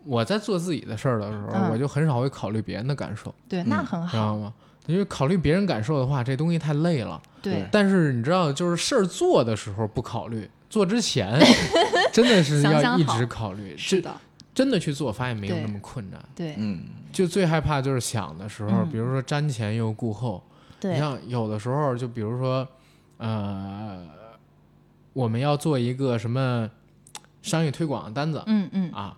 我在做自己的事儿的时候，嗯我就很少会考虑别人的感受，对，那嗯很好，知道吗？因为考虑别人感受的话，这东西太累了。对，但是你知道，就是事儿做的时候不考虑，做之前 真的是要一直考虑。是的，真的去做，发现没有那么困难。对，嗯，就最害怕就是想的时候，嗯比如说瞻前又顾后。你对，像有的时候，就比如说，呃，我们要做一个什么商业推广的单子，嗯嗯，啊，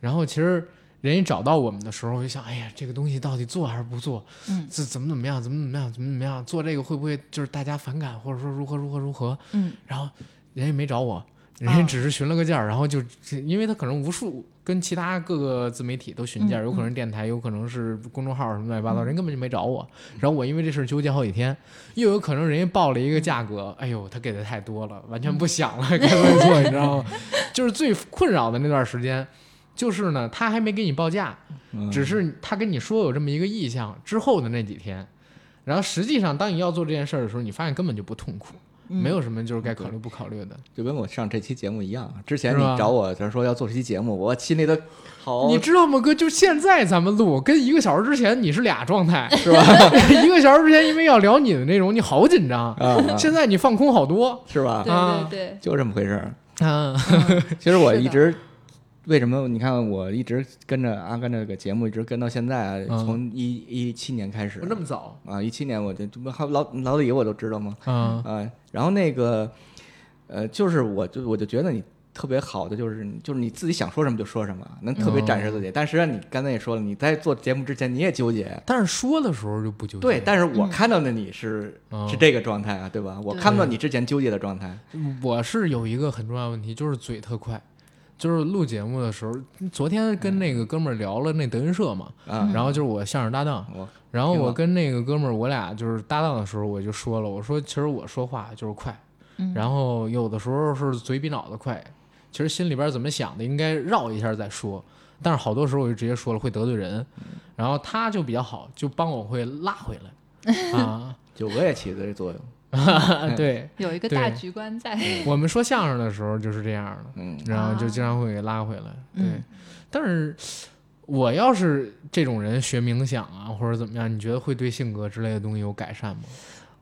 然后其实人家找到我们的时候，我就想，哎呀，这个东西到底做还是不做？嗯这怎么怎么样？怎么怎么样？怎么怎么样？做这个会不会就是大家反感，或者说如何如何如何？嗯，然后人家没找我，人家哦只是询了个价儿，然后就因为他可能无数跟其他各个自媒体都询价，嗯有可能是电台，有可能是公众号什么乱七八糟，人根本就没找我。然后我因为这事儿纠结好几天，又有可能人家报了一个价格，哎呦，他给的太多了，完全不想了，该怎么做，你知道吗？就是最困扰的那段时间，就是呢，他还没给你报价，嗯只是他跟你说有这么一个意向之后的那几天，然后实际上当你要做这件事儿的时候，你发现根本就不痛苦，嗯没有什么就是该考虑不考虑的。就跟我上这期节目一样，之前你找我，他说要做这期节目，我心里的好，你知道吗，哥？就现在咱们录，跟一个小时之前你是俩状态，是吧？一个小时之前因为要聊你的内容，你好紧张，现在你放空好多。是吧？对啊对对，就这么回事儿。啊，其实我一直为什么你看我一直跟着阿甘这个节目一直跟到现在啊，嗯从一一七年开始那么早？啊，一七年我就这不还有老老李我都知道吗？嗯啊，然后那个呃，就是我就我就觉得你特别好的就是就是你自己想说什么就说什么，能特别展示自己。但实际上你刚才也说了，你在做节目之前你也纠结。但是说的时候就不纠结。对，但是我嗯看到的你是、嗯是这个状态啊，对吧？我看不到你之前纠结的状态。我是有一个很重要的问题，就是嘴特快。就是录节目的时候，昨天跟那个哥们儿聊了那德云社嘛，啊，然后就是我相声搭档，我然后我跟那个哥们儿，我俩就是搭档的时候，我就说了，我说其实我说话就是快，嗯。然后有的时候是嘴比脑子快，其实心里边怎么想的应该绕一下再说，但是好多时候我就直接说了会得罪人，然后他就比较好，就帮我会拉回来。啊，九哥也起的这作用。对。有一个大局观在，我们说相声的时候就是这样的，嗯，然后就啊经常会给拉回来，对。嗯，但是。我要是这种人学冥想啊，或者怎么样，你觉得会对性格之类的东西有改善吗？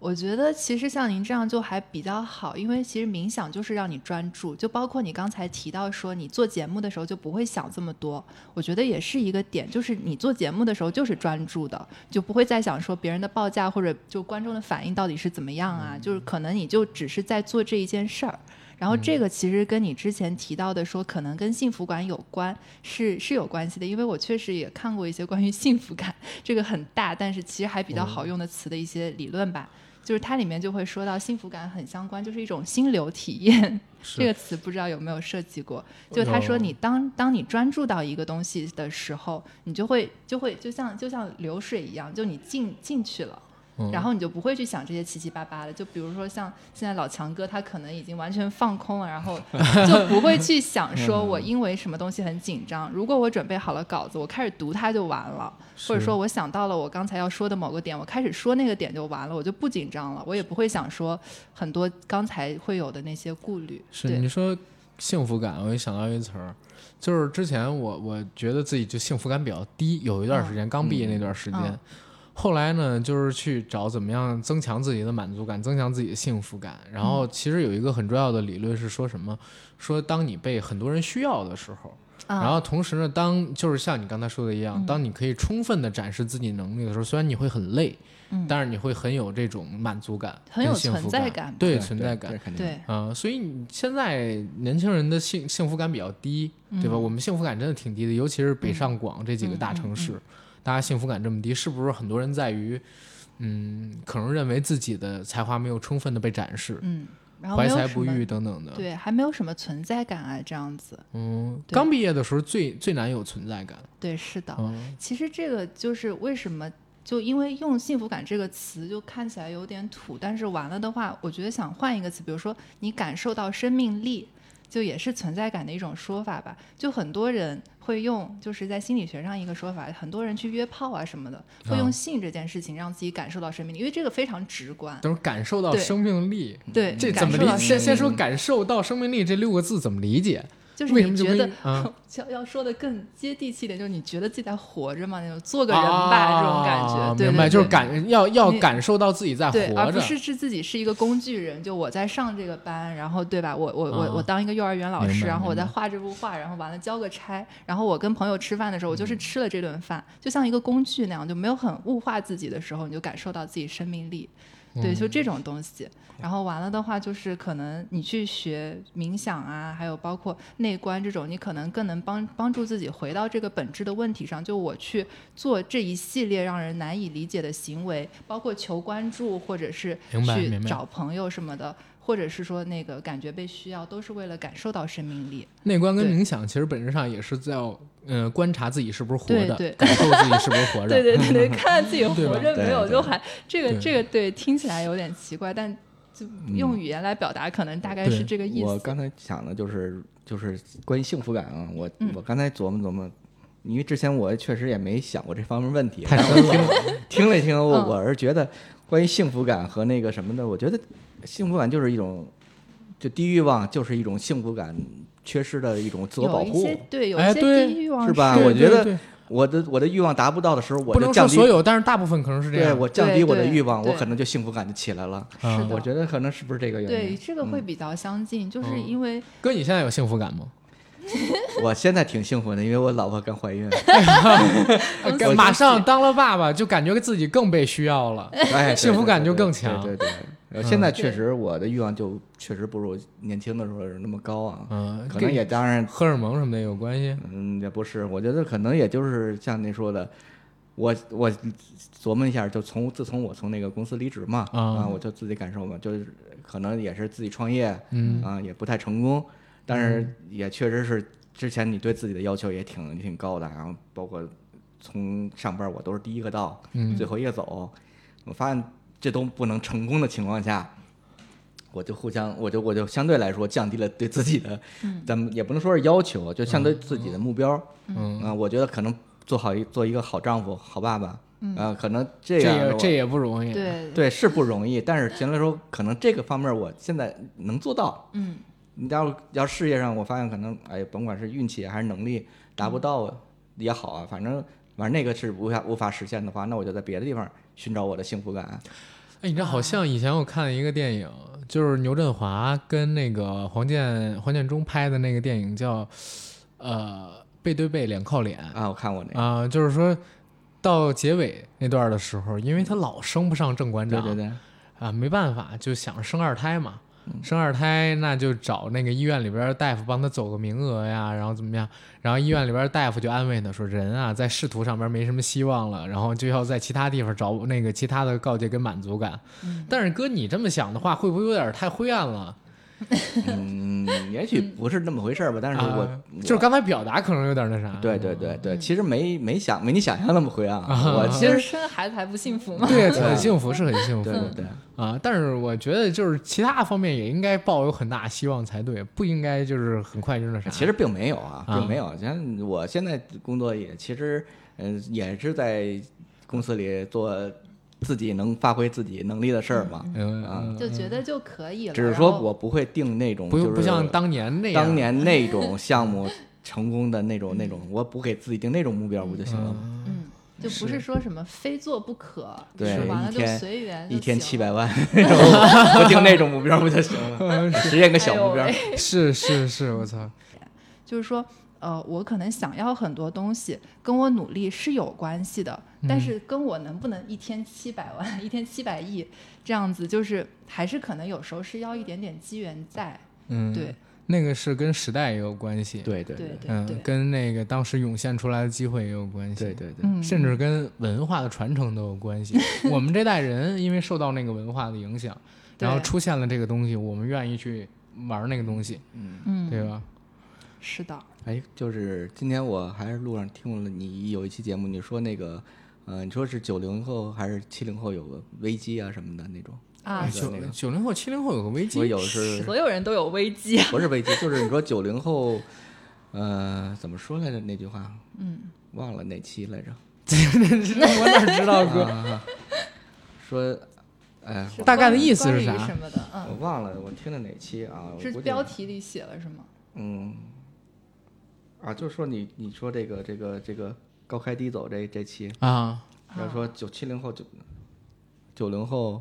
我觉得其实像您这样就还比较好，因为其实冥想就是让你专注，就包括你刚才提到说你做节目的时候就不会想这么多，我觉得也是一个点，就是你做节目的时候就是专注的，就不会再想说别人的报价或者就观众的反应到底是怎么样啊，就是可能你就只是在做这一件事儿。然后这个其实跟你之前提到的说可能跟幸福感有关，是是有关系的，因为我确实也看过一些关于幸福感 这个很大，但是其实还比较好用的词的一些理论吧。就是它里面就会说到幸福感很相关，就是一种心流体验。这个词不知道有没有涉及过？就他说你当当你专注到一个东西的时候，你就会就会就像就像流水一样，就你进进去了。嗯然后你就不会去想这些七七八八的，就比如说像现在老强哥，他可能已经完全放空了，然后 就不会去想说我因为什么东西很紧张。如果我准备好了稿子，我开始读它就完了，或者说我想到了我刚才要说的某个点，我开始说那个点就完了，我就不紧张了，我也不会想说很多刚才会有的那些顾虑。是你说幸福感，我就想到一个词儿，就是之前我我觉得自己就幸福感比较低，有一段时间、刚毕业那段时间。嗯后来呢，就是去找怎么样增强自己的满足感，增强自己的幸福感。然后其实有一个很重要的理论是说什么？说当你被很多人需要的时候，啊。然后同时呢，当就是像你刚才说的一样，嗯。当你可以充分的展示自己能力的时候，虽然你会很累，嗯。但是你会很有这种满足感，很有跟幸福存在感，对对存在感这。肯定对，啊、所以你现在年轻人的幸幸福感比较低，对吧？嗯。我们幸福感真的挺低的，尤其是北上广这几个大城市，嗯嗯大家幸福感这么低，是不是很多人在于，嗯，可能认为自己的才华没有充分的被展示，嗯，然后怀才不遇等等的。对，还没有什么存在感啊，这样子。嗯，刚毕业的时候最最难有存在感。对，是的。嗯，其实这个就是为什么，就因为用幸福感这个词就看起来有点土，但是完了的话，我觉得想换一个词，比如说你感受到生命力，就也是存在感的一种说法吧。就很多人会用，就是在心理学上一个说法，很多人去约炮啊什么的，会啊用性这件事情让自己感受到生命力，因为这个非常直观。就是感受到生命力，对，这怎么理解？先先说感受到生命力这六个字怎么理解？就是你觉得啊 要要说的更接地气一点，就是你觉得自己在活着嘛，那种做个人吧、这种感觉。对啊明白，就是感要要感受到自己在活着，而不。是是自己是一个工具人，就我在上这个班，然后对吧？我我我啊我当一个幼儿园老师，然后我在画这幅画，然后完了交个差，然后我跟朋友吃饭的时候，我嗯就是吃了这顿饭，就像一个工具那样，就没有很物化自己的时候，你就感受到自己生命力。对，嗯就这种东西。然后完了的话，就是可能你去学冥想啊，还有包括内观这种，你可能更能帮帮助自己回到这个本质的问题上。就我去做这一系列让人难以理解的行为，包括求关注，或者是去找朋友什么的，或者是说那个感觉被需要，都是为了感受到生命力。内观跟冥想其实本质上也是在呃观察自己是不是活的，对对感受自己是不是活着。对对对对，看 看自己活着没有，就还这个这个对听起来有点奇怪，但就用语言来表达，可能大概是这个意思。我刚才想的就是就是关于幸福感啊，我、嗯我刚才琢磨琢磨，因为之前我确实也没想过这方面问题，太但深了听 听了听，我是觉得关于幸福感和那个什么的，我觉得幸福感就是一种，就低欲望就是一种幸福感缺失的一种自我保护对，有一些低欲望是吧我觉得对对我的我的欲望达不到的时候，我不能说就降低所有，但是大部分可能是这样。对我降低我的欲望，我可能就幸福感就起来了。啊是的我觉得可能是不是这个原因对，这个会嗯比较相近，就是嗯因为哥，你现在有幸福感吗？我现在挺幸福的，因为我老婆刚怀孕。马上当了爸爸，就感觉自己更被需要了。哎，幸福感就对对对更强对对对，呃嗯现在确实我的欲望就确实不如年轻的时候那么高啊。嗯，可能也当然，荷尔蒙什么的有关系。嗯，也不是，我觉得可能也就是像您说的，我我琢磨一下，就从自从我从那个公司离职嘛，啊啊，我就自己感受嘛，就是可能也是自己创业，嗯啊，也不太成功，但是也确实是之前你对自己的要求也挺挺高的，然后包括从上班我都是第一个到，嗯最后一个走，我发现这都不能成功的情况下，我就互相，我就我就相对来说降低了对自己的，咱们也不能说是要求，就相对自己的目标，嗯，啊，我觉得可能做好一做一个好丈夫、好爸爸，啊，可能这这也这也不容易。对。对是不容易，但是相对来说，可能这个方面我现在能做到。嗯。你要要事业上，我发现可能哎，甭管是运气还是能力达不到也好啊，反正反正那个是无法无法实现的话，那我就在别的地方寻找我的幸福感。哎，你知道，好像以前我看了一个电影，就是牛振华跟那个黄建黄建中拍的那个电影叫，呃，背对背，脸靠脸啊，我看过那个，啊，就是说到结尾那段的时候，因为他老升不上正馆长，对对对，啊，没办法，就想生二胎嘛。生二胎那就找那个医院里边的大夫帮他走个名额呀，然后怎么样？然后医院里边大夫就安慰他说：“人啊，在仕途上边没什么希望了，然后就要在其他地方找那个其他的告诫跟满足感。嗯但是哥，你这么想的话，会不会有点太灰暗了？嗯，也许不是那么回事儿吧，但是我、啊就是刚才表达可能有点那啥。对对对嗯对，其实没没想没你想象那么灰暗啊，我其实生孩子还不幸福吗？对，很幸福，是很幸福对对对，啊。但是我觉得就是其他方面也应该抱有很大希望才对，不应该就是很快就那啥。其实并没有啊，啊并没有。像我现在工作也其实，嗯、也是在公司里做自己能发挥自己能力的事儿嘛。嗯，就觉得就可以了。只是说我不会定那种，就是不不像当年那样当年那种 项目成功的那种那种，我不给自己定那种目标不就行了吗？嗯嗯，就不是说什么非做不可，对完了就一天随缘一天七百万，我我定那种目标不就行了？实现个小目标是是是，我操，就是说，呃，我可能想要很多东西，跟我努力是有关系的，但是跟我能不能一天七百万、一天七百亿这样子，就是还是可能有时候是要一点点机缘在。嗯，对，那个是跟时代也有关系，，对对对对嗯，，跟那个当时涌现出来的机会也有关系，对对对，嗯，甚至跟文化的传承都有关系。我们这代人因为受到那个文化的影响，然后出现了这个东西，我们愿意去玩那个东西，嗯，对吧？是的，哎，就是今天我还是路上听了你有一期节目，你说那个，呃，你说是九零后还是七零后有个危机啊什么的那种，啊，九九零后、七零后有个危机我，有是 所有人都有危机啊。不是危机，就是你说九零后，呃，怎么说来着那句话？嗯，忘了哪期来着？我哪知道哥？啊，说，哎，是大概的意思是啥什么的？我嗯，忘了，我听的哪期啊？我是标题里写了是吗？嗯，啊，就是说你你说这个这个这个高开低走这这期，啊，要说九七零后九九零后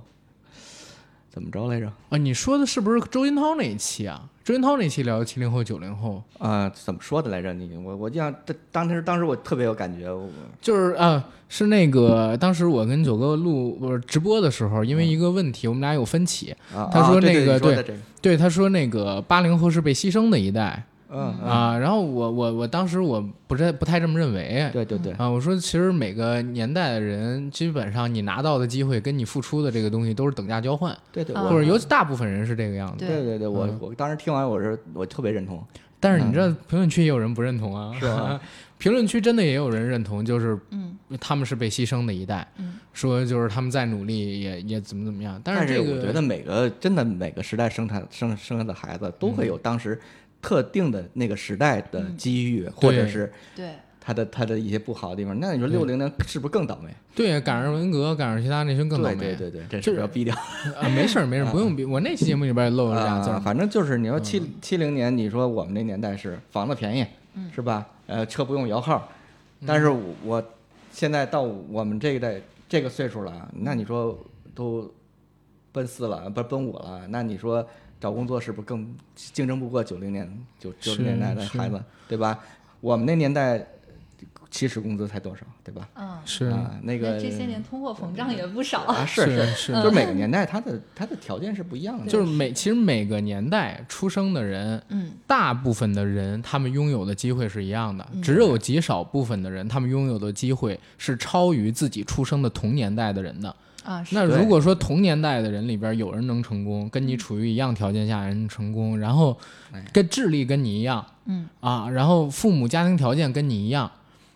怎么着来着？啊，你说的是不是周金涛那一期啊？周云涛那期聊七零后、九零后，啊、怎么说的来着？你我我印象当当时当时我特别有感觉，我就是啊，是那个当时我跟九哥录不是直播的时候，因为一个问题，我们俩有分歧。啊，他说那个对对，他说那个八零后是被牺牲的一代嗯嗯，啊，然后我我我当时我不是不太这么认为。对对对，啊，我说其实每个年代的人，基本上你拿到的机会跟你付出的这个东西都是等价交换，对对，或者尤其大部分人是这个样子。对。对对对，我嗯。我当时听完我是我特别认同，但是你知道评论区也有人不认同啊，是吧？评论区真的也有人认同，就是嗯。他们是被牺牲的一代，嗯。说就是他们再努力也也怎么怎么样。但是这个我觉得每个真的每个时代生产生生下的孩子都会有当时特定的那个时代的嗯机遇，或者是对，他的他的一些不好的地方。那你说六零年是不是更倒霉？对赶上文革，赶上其他那些更倒霉。对对对，这就是是要逼掉。啊，没事儿没事儿，不用逼。我那期节目里边也露了俩字反正就是你说嗯七七零年，你说我们那年代是房子便宜，嗯是吧？呃，车不用摇号，但是我我现在到我们这一代这个岁数了，那你说都奔四了，不是奔五了，那你说找工作是不是更竞争不过九零年九九是零年代的孩子，对吧？我们那年代起始工资才多少，对吧？嗯，是啊，那个这些年通货膨胀也不少。啊，是是是，就是每个年代它的它的条件是不一样的，就是每其实每个年代出生的人，嗯大部分的人他们拥有的机会是一样的，嗯只有极少部分的人，他们拥有的机会是超于自己出生的同年代的人的。啊，那如果说同年代的人里边有人能成功，跟你处于一样条件下的人成功，然后哎。跟智力跟你一样嗯。啊，然后父母家庭条件跟你一样，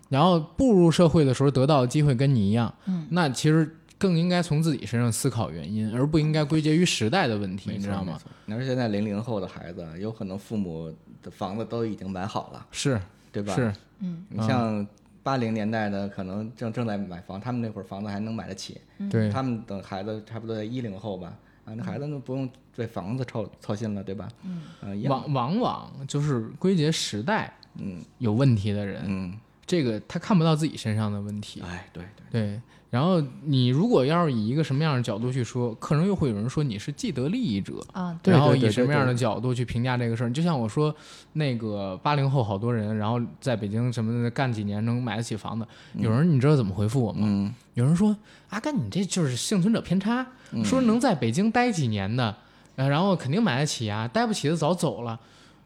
然后步入社会的时候得到的机会跟你一样，嗯。那其实更应该从自己身上思考原因，而不应该归结于时代的问题，你知道吗？你说现在零零后的孩子，有可能父母的房子都已经买好了，是对吧？是，嗯。你像八零年代的，可能正正在买房，他们那会儿房子还能买得起。对，他们等孩子差不多在一零后吧，啊，那孩子都不用为房子操操心了，对吧？嗯。往往往就是归结时代嗯有问题的人，嗯，这个他看不到自己身上的问题。哎，对对，对，然后你如果要是以一个什么样的角度去说，可能又会有人说你是既得利益者，啊，对然后以什么样的角度去评价这个事儿？就像我说，那个八零后好多人，然后在北京什么的干几年能买得起房子，有人你知道怎么回复我吗？嗯，有人说阿甘你这就是幸存者偏差，说能在北京待几年的。呃，然后肯定买得起啊，待不起的早走了。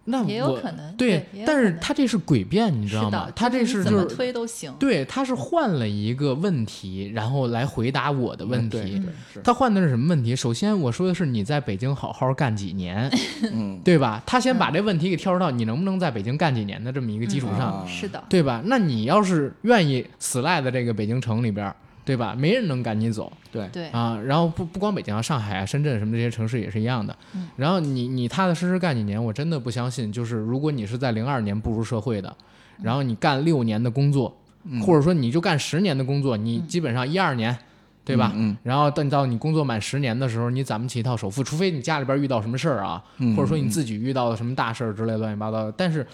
那也有我可能对，但是他这是诡辩，你知道吗？他这就是怎么是就是推都行。对，他是换了一个问题，然后来回答我的问题。他换的是什么问题？首先我说的是你在北京好好干几年，嗯，对吧？他先把这问题给跳出到你能不能在北京干几年的这么一个基础上，啊是的，对吧？那你要是愿意死赖在这个北京城里边儿，对吧？没人能赶你走对，对，啊。然后不不光北京啊，上海啊、深圳什么这些城市也是一样的。嗯然后你你踏踏实实干几年，我真的不相信，就是如果你是在零二年步入社会的，然后你干六年的工作，嗯或者说你就干十年的工作，你基本上一二年，对吧？嗯，然后等到你工作满十年的时候，你攒不起一套首付，除非你家里边遇到什么事儿啊，嗯或者说你自己遇到了什么大事儿之类乱七八糟的。但是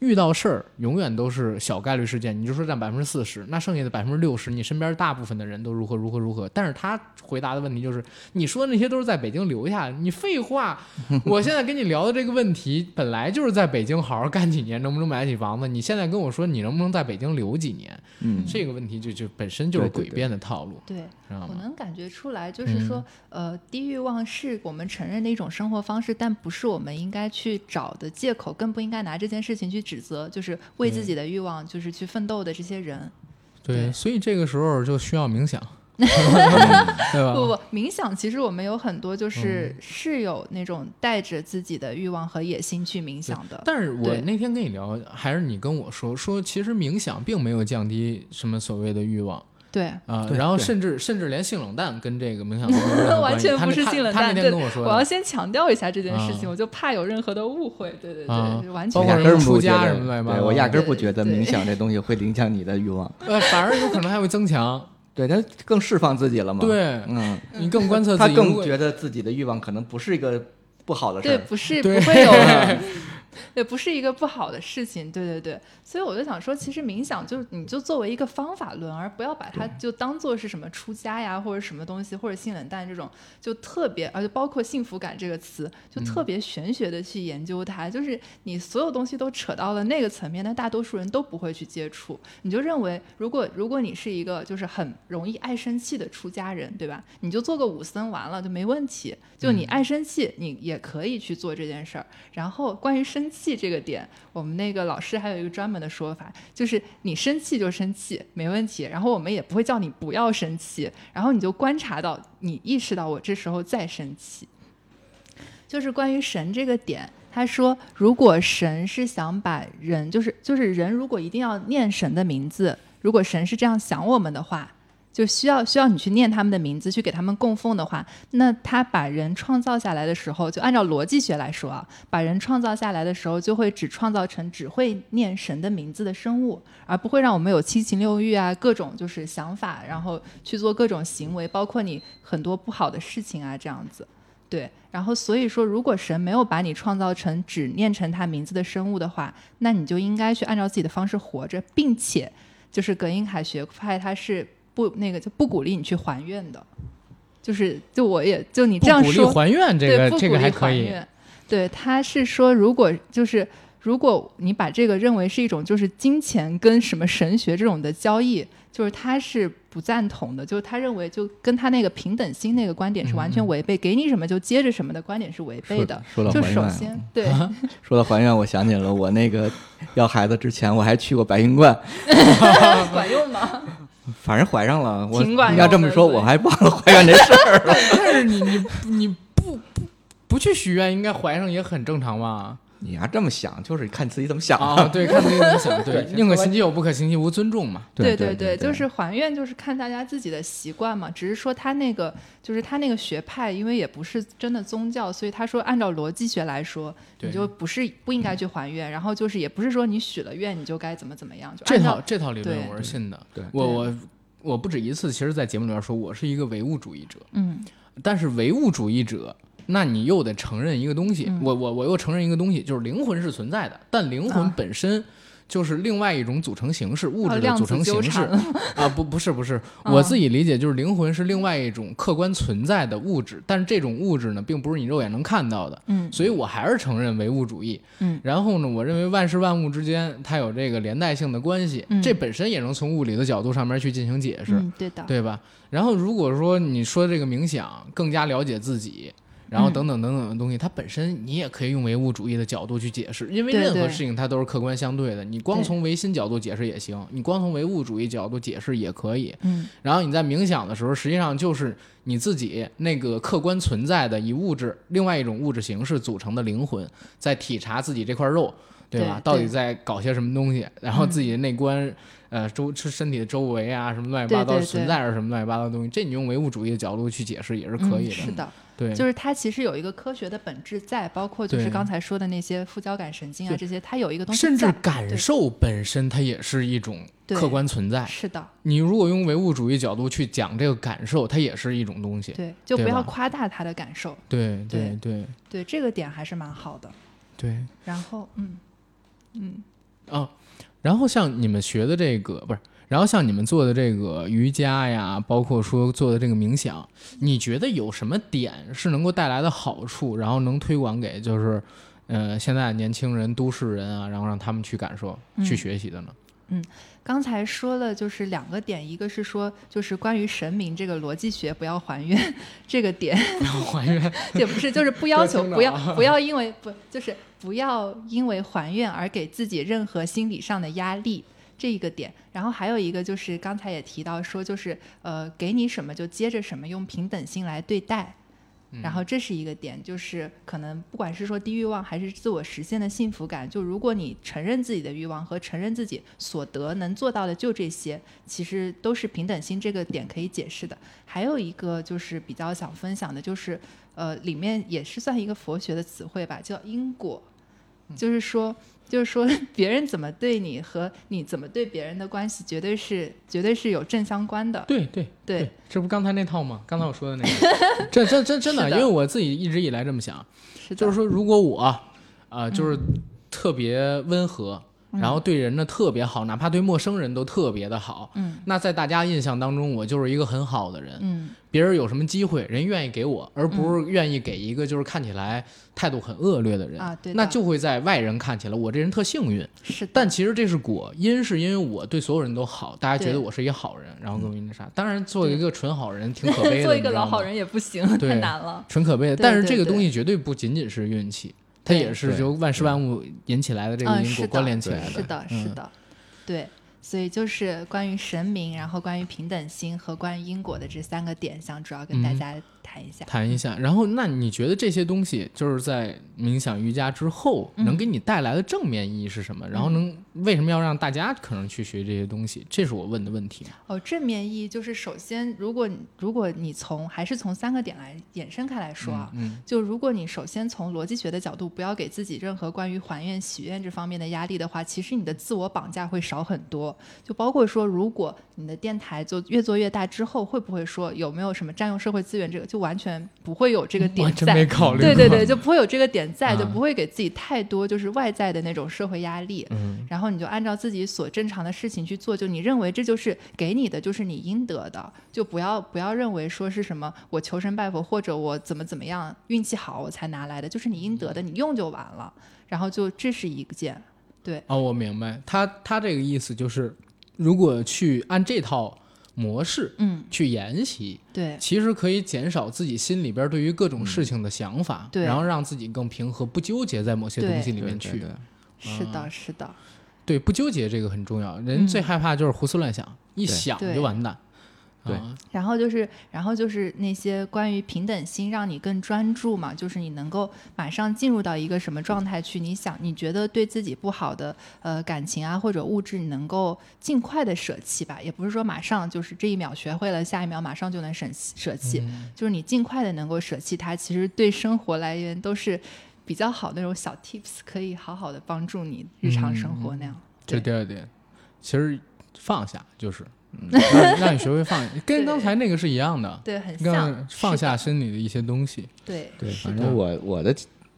遇到事儿永远都是小概率事件，你就说占百分之四十，那剩下的百分之六十，你身边大部分的人都如何如何如何。但是他回答的问题就是，你说的那些都是在北京留下，你废话。我现在跟你聊的这个问题，本来就是在北京好好干几年，能不能买得起房子？你现在跟我说你能不能在北京留几年，嗯这个问题就就本身就是诡辩的套路，对，知道吗？我能感觉出来，就是说，呃，低欲望是我们承认的一种生活方式，但不是我们应该去找的借口，更不应该拿这件事情去指责，就是为自己的欲望就是去奋斗的这些人。对，对所以这个时候就需要冥想，对吧？不不，冥想其实我们有很多就是、是有那种带着自己的欲望和野心去冥想的。但是我那天跟你聊，还是你跟我说说，其实冥想并没有降低什么所谓的欲望对，啊、然后甚至甚至连性冷淡跟这个冥想 都完全不是性冷他他那淡。对，天跟我说，我要先强调一下这件事情，啊我就怕有任何的误会。对对对，啊完全包括压根儿人出家不觉得什么乱七八糟对我压根儿不觉得冥想这东西会影响你的欲望，呃，反而有可能还会增强，对他更释放自己了嘛？，对嗯，你更观测自己。更觉得自己的欲望可能不是一个不好的事对，不是不会有，对，不是一个不好的事情。对对对，所以我就想说，其实冥想就是你就作为一个方法论，而不要把它就当做是什么出家呀，或者什么东西，或者性冷淡这种，就特别，而且包括幸福感这个词，就特别玄学的去研究它。就是你所有东西都扯到了那个层面，那大多数人都不会去接触。你就认为，如果如果你是一个就是很容易爱生气的出家人，对吧？你就做个武僧完了就没问题。就你爱生气，你也可以去做这件事儿。然后关于生生气这个点，我们那个老师还有一个专门的说法，就是你生气就生气，没问题。然后我们也不会叫你不要生气，然后你就观察到，你意识到我这时候在生气。就是关于神这个点，他说，如果神是想把人，就是就是人，如果一定要念神的名字，如果神是这样想我们的话，就需要需要你去念他们的名字，去给他们供奉的话，那他把人创造下来的时候，就按照逻辑学来说啊，把人创造下来的时候，就会只创造成只会念神的名字的生物，而不会让我们有七情六欲啊，各种就是想法，然后去做各种行为，包括你很多不好的事情啊，这样子。对，然后所以说，如果神没有把你创造成只念成他名字的生物的话，那你就应该去按照自己的方式活着，并且就是葛英凯学派他是不那个就不鼓励你去还愿的，就是就我也就你这样不鼓励说，还愿，这对，个这不鼓励个还可以。对，他是说，如果就是如果你把这个认为是一种就是金钱跟什么神学这种的交易，就是他是不赞同的，就是他认为就跟他那个平等心那个观点是完全嗯违背，给你什么就接着什么的观点是违背的。就说到还愿，首先，对，说到还愿，我想起了我那个要孩子之前，我还去过白云观，管用吗？反正怀上了。我管你要这么说，我还忘了怀孕这事儿了。但是你你你不不不去许愿，应该怀上也很正常吧？你要这么想，就是看自己怎么想啊，对，看自己怎么想，对，宁可信其有，不可信其无，尊重嘛。对对对，就是还愿，就是看大家自己的习惯嘛。只是说他那个，就是他那个学派，因为也不是真的宗教，所以他说按照逻辑学来说，你就不是不应该去还愿。然后就是也不是说你许了愿你就该怎么怎么样，就这套这套理论我是信的。对我对我我不止一次，其实，在节目里面说我是一个唯物主义者，嗯但是唯物主义者。那你又得承认一个东西，嗯。我我我又承认一个东西，就是灵魂是存在的，但灵魂啊。本身就是另外一种组成形式，物质的组成形式。缠。啊，不不是不是，啊 我自己理解就是灵魂是另外一种客观存在的物质，但是这种物质呢，并不是你肉眼能看到的，嗯。所以我还是承认唯物主义。嗯。然后呢，我认为万事万物之间它有这个连带性的关系，嗯。这本身也能从物理的角度上面去进行解释，嗯，对的，对吧？然后如果说你说这个冥想更加了解自己，然后嗯等等等等的东西，它本身你也可以用唯物主义的角度去解释，因为任何事情它都是客观相对的。你光从唯心角度解释也行，你光从唯物主义角度解释也可以。嗯然后你在冥想的时候，实际上就是你自己那个客观存在的以物质另外一种物质形式组成的灵魂，在体察自己这块肉，对吧？对对到底在搞些什么东西？然后嗯自己的内观，呃，周是身体的周围啊，什么乱七八糟存在着什么乱七八糟的东西，这你用唯物主义的角度去解释也是可以的。嗯是的，对，就是它其实有一个科学的本质在，包括就是刚才说的那些副交感神经啊这些，它有一个东西甚至感受本身它也是一种客观存在。是的，你如果用唯物主义角度去讲这个感受，它也是一种东西。对，就不要夸大它的感受，对对对对对这个点还是蛮好的。对。然后，嗯嗯，啊，然后像你们学的这个不是，然后像你们做的这个瑜伽呀，包括说做的这个冥想，你觉得有什么点是能够带来的好处，然后能推广给就是呃现在的年轻人、都市人啊，然后让他们去感受、去嗯学习的呢？嗯刚才说了就是两个点，一个是说就是关于神明这个逻辑学不要还愿这个点，不要还愿，也不是，就是不要求不要啊不要因为不就是不要因为还愿而给自己任何心理上的压力。这一个点，然后还有一个就是刚才也提到说，就是呃，给你什么就接着什么，用平等心来对待。然后这是一个点，就是可能不管是说低欲望还是自我实现的幸福感，就如果你承认自己的欲望和承认自己所得能做到的就这些，其实都是平等心这个点可以解释的。还有一个就是比较想分享的，就是呃，里面也是算一个佛学的词汇吧，叫因果，就是说。就是说，别人怎么对你和你怎么对别人的关系，绝对是绝对是有正相关的。对对对，这不刚才那套吗？刚才我说的那个，这这这真的，的。因为我自己一直以来这么想，是，就是说，如果我啊、呃就是特别温和，然后对人呢特别好，哪怕对陌生人都特别的好，嗯。那在大家印象当中，我就是一个很好的人。嗯，别人有什么机会，人愿意给我，而不是愿意给一个就是看起来态度很恶劣的人啊对那就会在外人看起来我这人特幸运。是，但其实这是果，因是因为我对所有人都好，大家觉得我是一个好人，然后跟我那啥。当然，做一个纯好人挺可悲的，做一个老好人也不行，太难了。纯可悲的。但是这个东西绝对不仅仅是运气，它对。也是对就万事万物引起来的这个因果关联起来的是的，嗯。是的，对，所以就是关于神明，然后关于平等心和关于因果的这三个点，想主要跟大嗯。家谈一下。谈一下。然后，那你觉得这些东西就是在冥想瑜伽之后嗯能给你带来的正面意义是什么？然后能为什么要让大家可能去学这些东西？这是我问的问题。哦，正面意义就是首先，如果你如果你从还是从三个点来衍生开来说啊，嗯就如果你首先从逻辑学的角度，不要给自己任何关于还愿、许愿这方面的压力的话，其实你的自我绑架会少很多。就包括说，如果你的电台做越做越大之后，会不会说有没有什么占用社会资源这个，就完全不会有这个点完全在。没考虑。对对对，就不会有这个点在，就啊不会给自己太多就是外在的那种社会压力。嗯然后你就按照自己所正常的事情去做，就你认为这就是给你的，就是你应得的，就不要不要认为说是什么我求神拜佛或者我怎么怎么样运气好我才拿来的，就是你应得的，你用就完了。然后就这是一件，对，哦，我明白，他他这个意思就是，如果去按这套模式嗯，去研习，对，其实可以减少自己心里边对于各种事情的想法，对。然后让自己更平和，不纠结在某些东西里面去。对对对。是的，是的，对，不纠结这个很重要。人嗯。最害怕就是胡思乱想，一想就完蛋。对啊然后就是，然后就是那些关于平等心，让你更专注嘛，就是你能够马上进入到一个什么状态去？你想，你觉得对自己不好的呃感情啊或者物质，你能够尽快的舍弃吧？也不是说马上就是这一秒学会了，下一秒马上就能舍弃舍弃，嗯就是你尽快的能够舍弃它，其实对生活来源都是比较好的那种小 tips，可以好好的帮助你日常生活那样。这第二点，其实放下就是，嗯让让你学会放下，跟刚才那个是一样的，对，很让像放下心里的一些东西。对对，反正我我的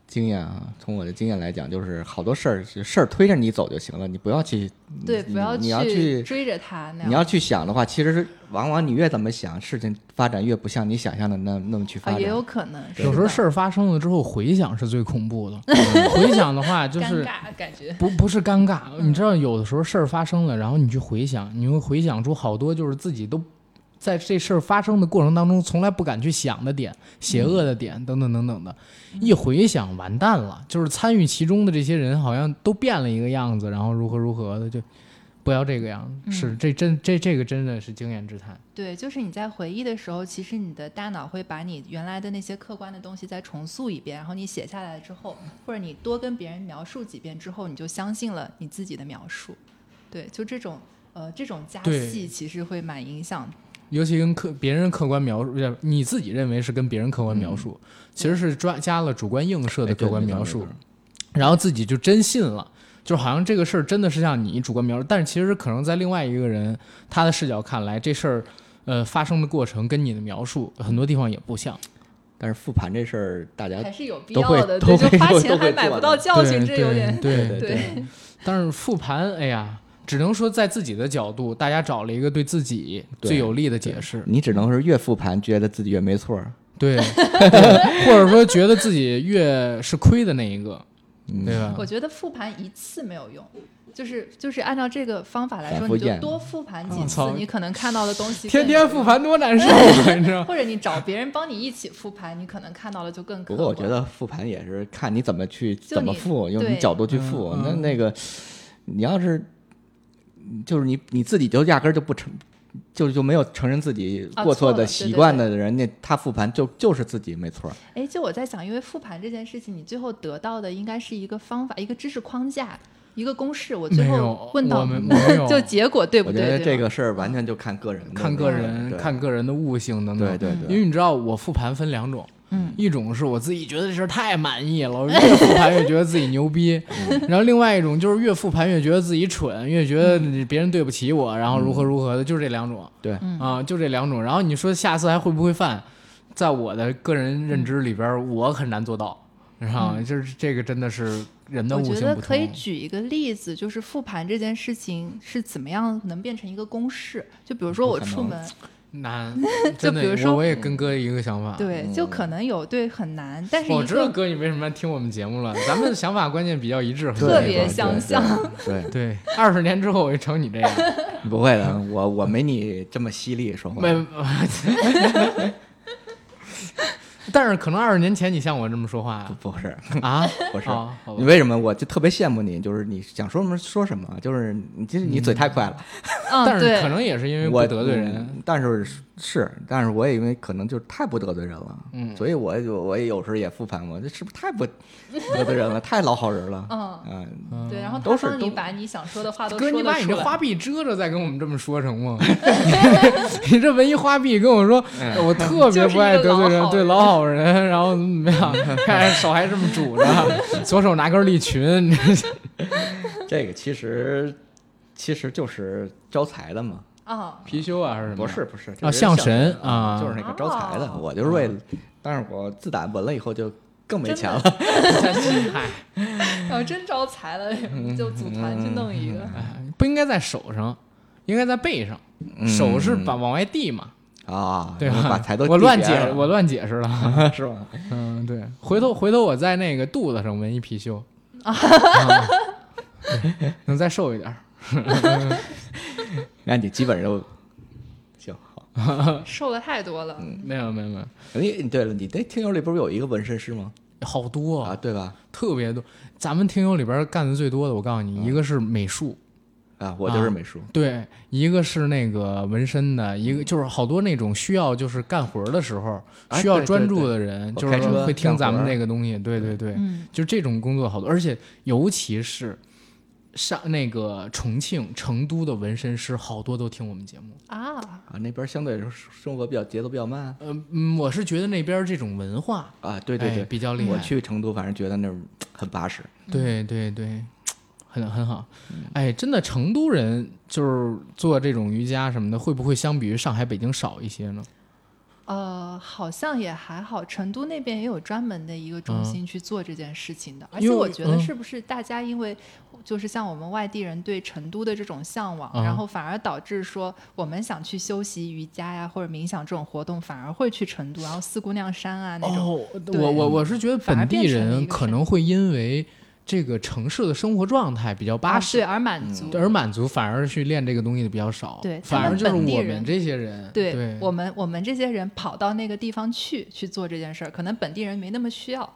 经验啊，从我的经验来讲，就是好多事儿事儿推着你走就行了，你不要去，对，你不要你要去追着他那样。你要去想的话，其实是往往你越怎么想，事情发展越不像你想象的那那么去发啊，展。也有可能，有时候事儿儿发生了之后，回想是最恐怖的。回想的话，就是尴尬感觉。不不是尴尬，你知道有的时候事儿发生了，然后你去回想，你会回想出好多就是自己都在这事儿发生的过程当中从来不敢去想的点、邪恶的点等等等等的，一回想完蛋了，就是参与其中的这些人好像都变了一个样子，然后如何如何的就。不要这个样子，是这真这这个真的是经验之谈。对，就是你在回忆的时候，其实你的大脑会把你原来的那些客观的东西再重塑一遍，然后你写下来之后，或者你多跟别人描述几遍之后，你就相信了你自己的描述。对，就这种呃这种加戏，其实会蛮影响。尤其跟客别人客观描述，呃你自己认为是跟别人客观描述，其实是抓加了主观映射的客观描述。然后自己就真信了，就好像这个事儿真的是像你主观描述，但是其实可能在另外一个人他的视角看来，这事儿呃发生的过程跟你的描述很多地方也不像。但是复盘这事儿，大家还是有必都会要的，对，就都花钱还买不到教训，对这有点对对。对。但是复盘，哎呀，只能说在自己的角度，大家找了一个对自己最有利的解释。你只能是越复盘觉得自己越没错儿，对，对 或者说觉得自己越是亏的那一个，嗯对吧？我觉得复盘一次没有用，就是就是按照这个方法来说，你就多复盘几次，你可能看到的东西天。天复盘多难受啊，你知道？或者你找别人帮你一起复盘，你可能看到的就更。不过我觉得复盘也是看你怎么去怎么复，用你对角度去复。那那个，你要是就是你你自己就压根儿就不承，就就没有承认自己啊过错的习惯的人，那他复盘就就是自己没错儿。哎，就我在想，因为复盘这件事情，你最后得到的应该是一个方法、一个知识框架、一个公式。我最后，问到就结果对不对？我觉得这个事儿完全就看个人看个人看个人的悟性等等。对对对，因为你知道，我复盘分两种，嗯，一种是我自己觉得这事儿太满意了，我越复盘越觉得自己牛逼，然后另外一种就是越复盘越觉得自己蠢，越觉得别人对不起我，然后如何如何的，就是这两种对，嗯啊，就这两种。然后你说下次还会不会犯，在我的个人认知里边，我很难做到，然后就是这个真的是人的我悟性不觉得可以。举一个例子，就是复盘这件事情是怎么样能变成一个公式。就比如说我出门，难，真的比如，说我我也跟哥一个想法。对，就可能有对很难，但是我知道哥你为什么要听我们节目了，咱们想法观念比较一致，特别相像。对，对对，二十年之后我就成你这样，不会的，我我没你这么犀利说话。没。但是可能二十年前你像我这么说话不不是啊？不是，哦你为什么我就特别羡慕你？就是你想说什么说什么，就是你其实你嘴太快了。嗯，但是对可能也是因为我得罪人，嗯但是是，但是我也因为可能就是太不得罪人了，嗯所以我就我也有时候也复盘我，这是不是太不得罪人了，太老好人了？嗯，嗯，对，然后都是你把你想说的话都哥，说你把。你这花臂遮着再跟我们这么说成吗？你这文艺花臂跟我说，嗯我特别不爱得罪人，对老好人老好人，然后怎么样？看手还这么拄着，左手拿根利群，这个其实其实就是招财的嘛，啊，貔貅啊还是什么？不是不是，啊象神神啊就是那个招财的。哦我就是为了，但是我自打纹了以后就更没钱了。嗨，然后 真招财了，就组团去弄一个。哎不应该在手上，应该在背上。嗯手是把往外递嘛，啊，对吧？我把财都我乱解我乱解释了。是吧？嗯，对，回头回头我在那个肚子上纹一貔貅，能再瘦一点儿。那你基本就行好。瘦的太多了，嗯没有没有没有，你对了，你那听友里不是有一个纹身师吗？好多啊，对吧？特别多。咱们听友里边干的最多的，我告诉你，一个是美术，啊，我就是美术。对，一个是那个纹身的，一个就是好多那种需要就是干活的时候需要专注的人，就是会听咱们活儿这个东西。对对对，嗯，就这种工作好多，而且尤其是上那个重庆、成都的纹身师，好多都听我们节目。啊，啊，那边相对来说生活比较节奏比较慢呃嗯，我是觉得那边这种文化，啊。对对哎对，比较厉害。我去成都，反正觉得那儿很巴适。对对对，很很好。哎，真的，成都人就是做这种瑜伽什么的，会不会相比于上海、北京少一些呢？呃，好像也还好，成都那边也有专门的一个中嗯心去做这件事情的。而且我觉得嗯是不是大家因为就是像我们外地人对成都的这种向往，嗯然后反而导致说我们想去修习瑜伽呀或者冥想这种活动，反而会去成都，然后四姑娘山啊那种。哦，我我我是觉得本地人可能会因为这个城市的生活状态比较巴啊，适对，，而满足。而满足，反而去练这个东西的比较少。对反而就是我们这些人，对对我们我们这些人跑到那个地方去去做这件事儿，可能本地人没那么需要，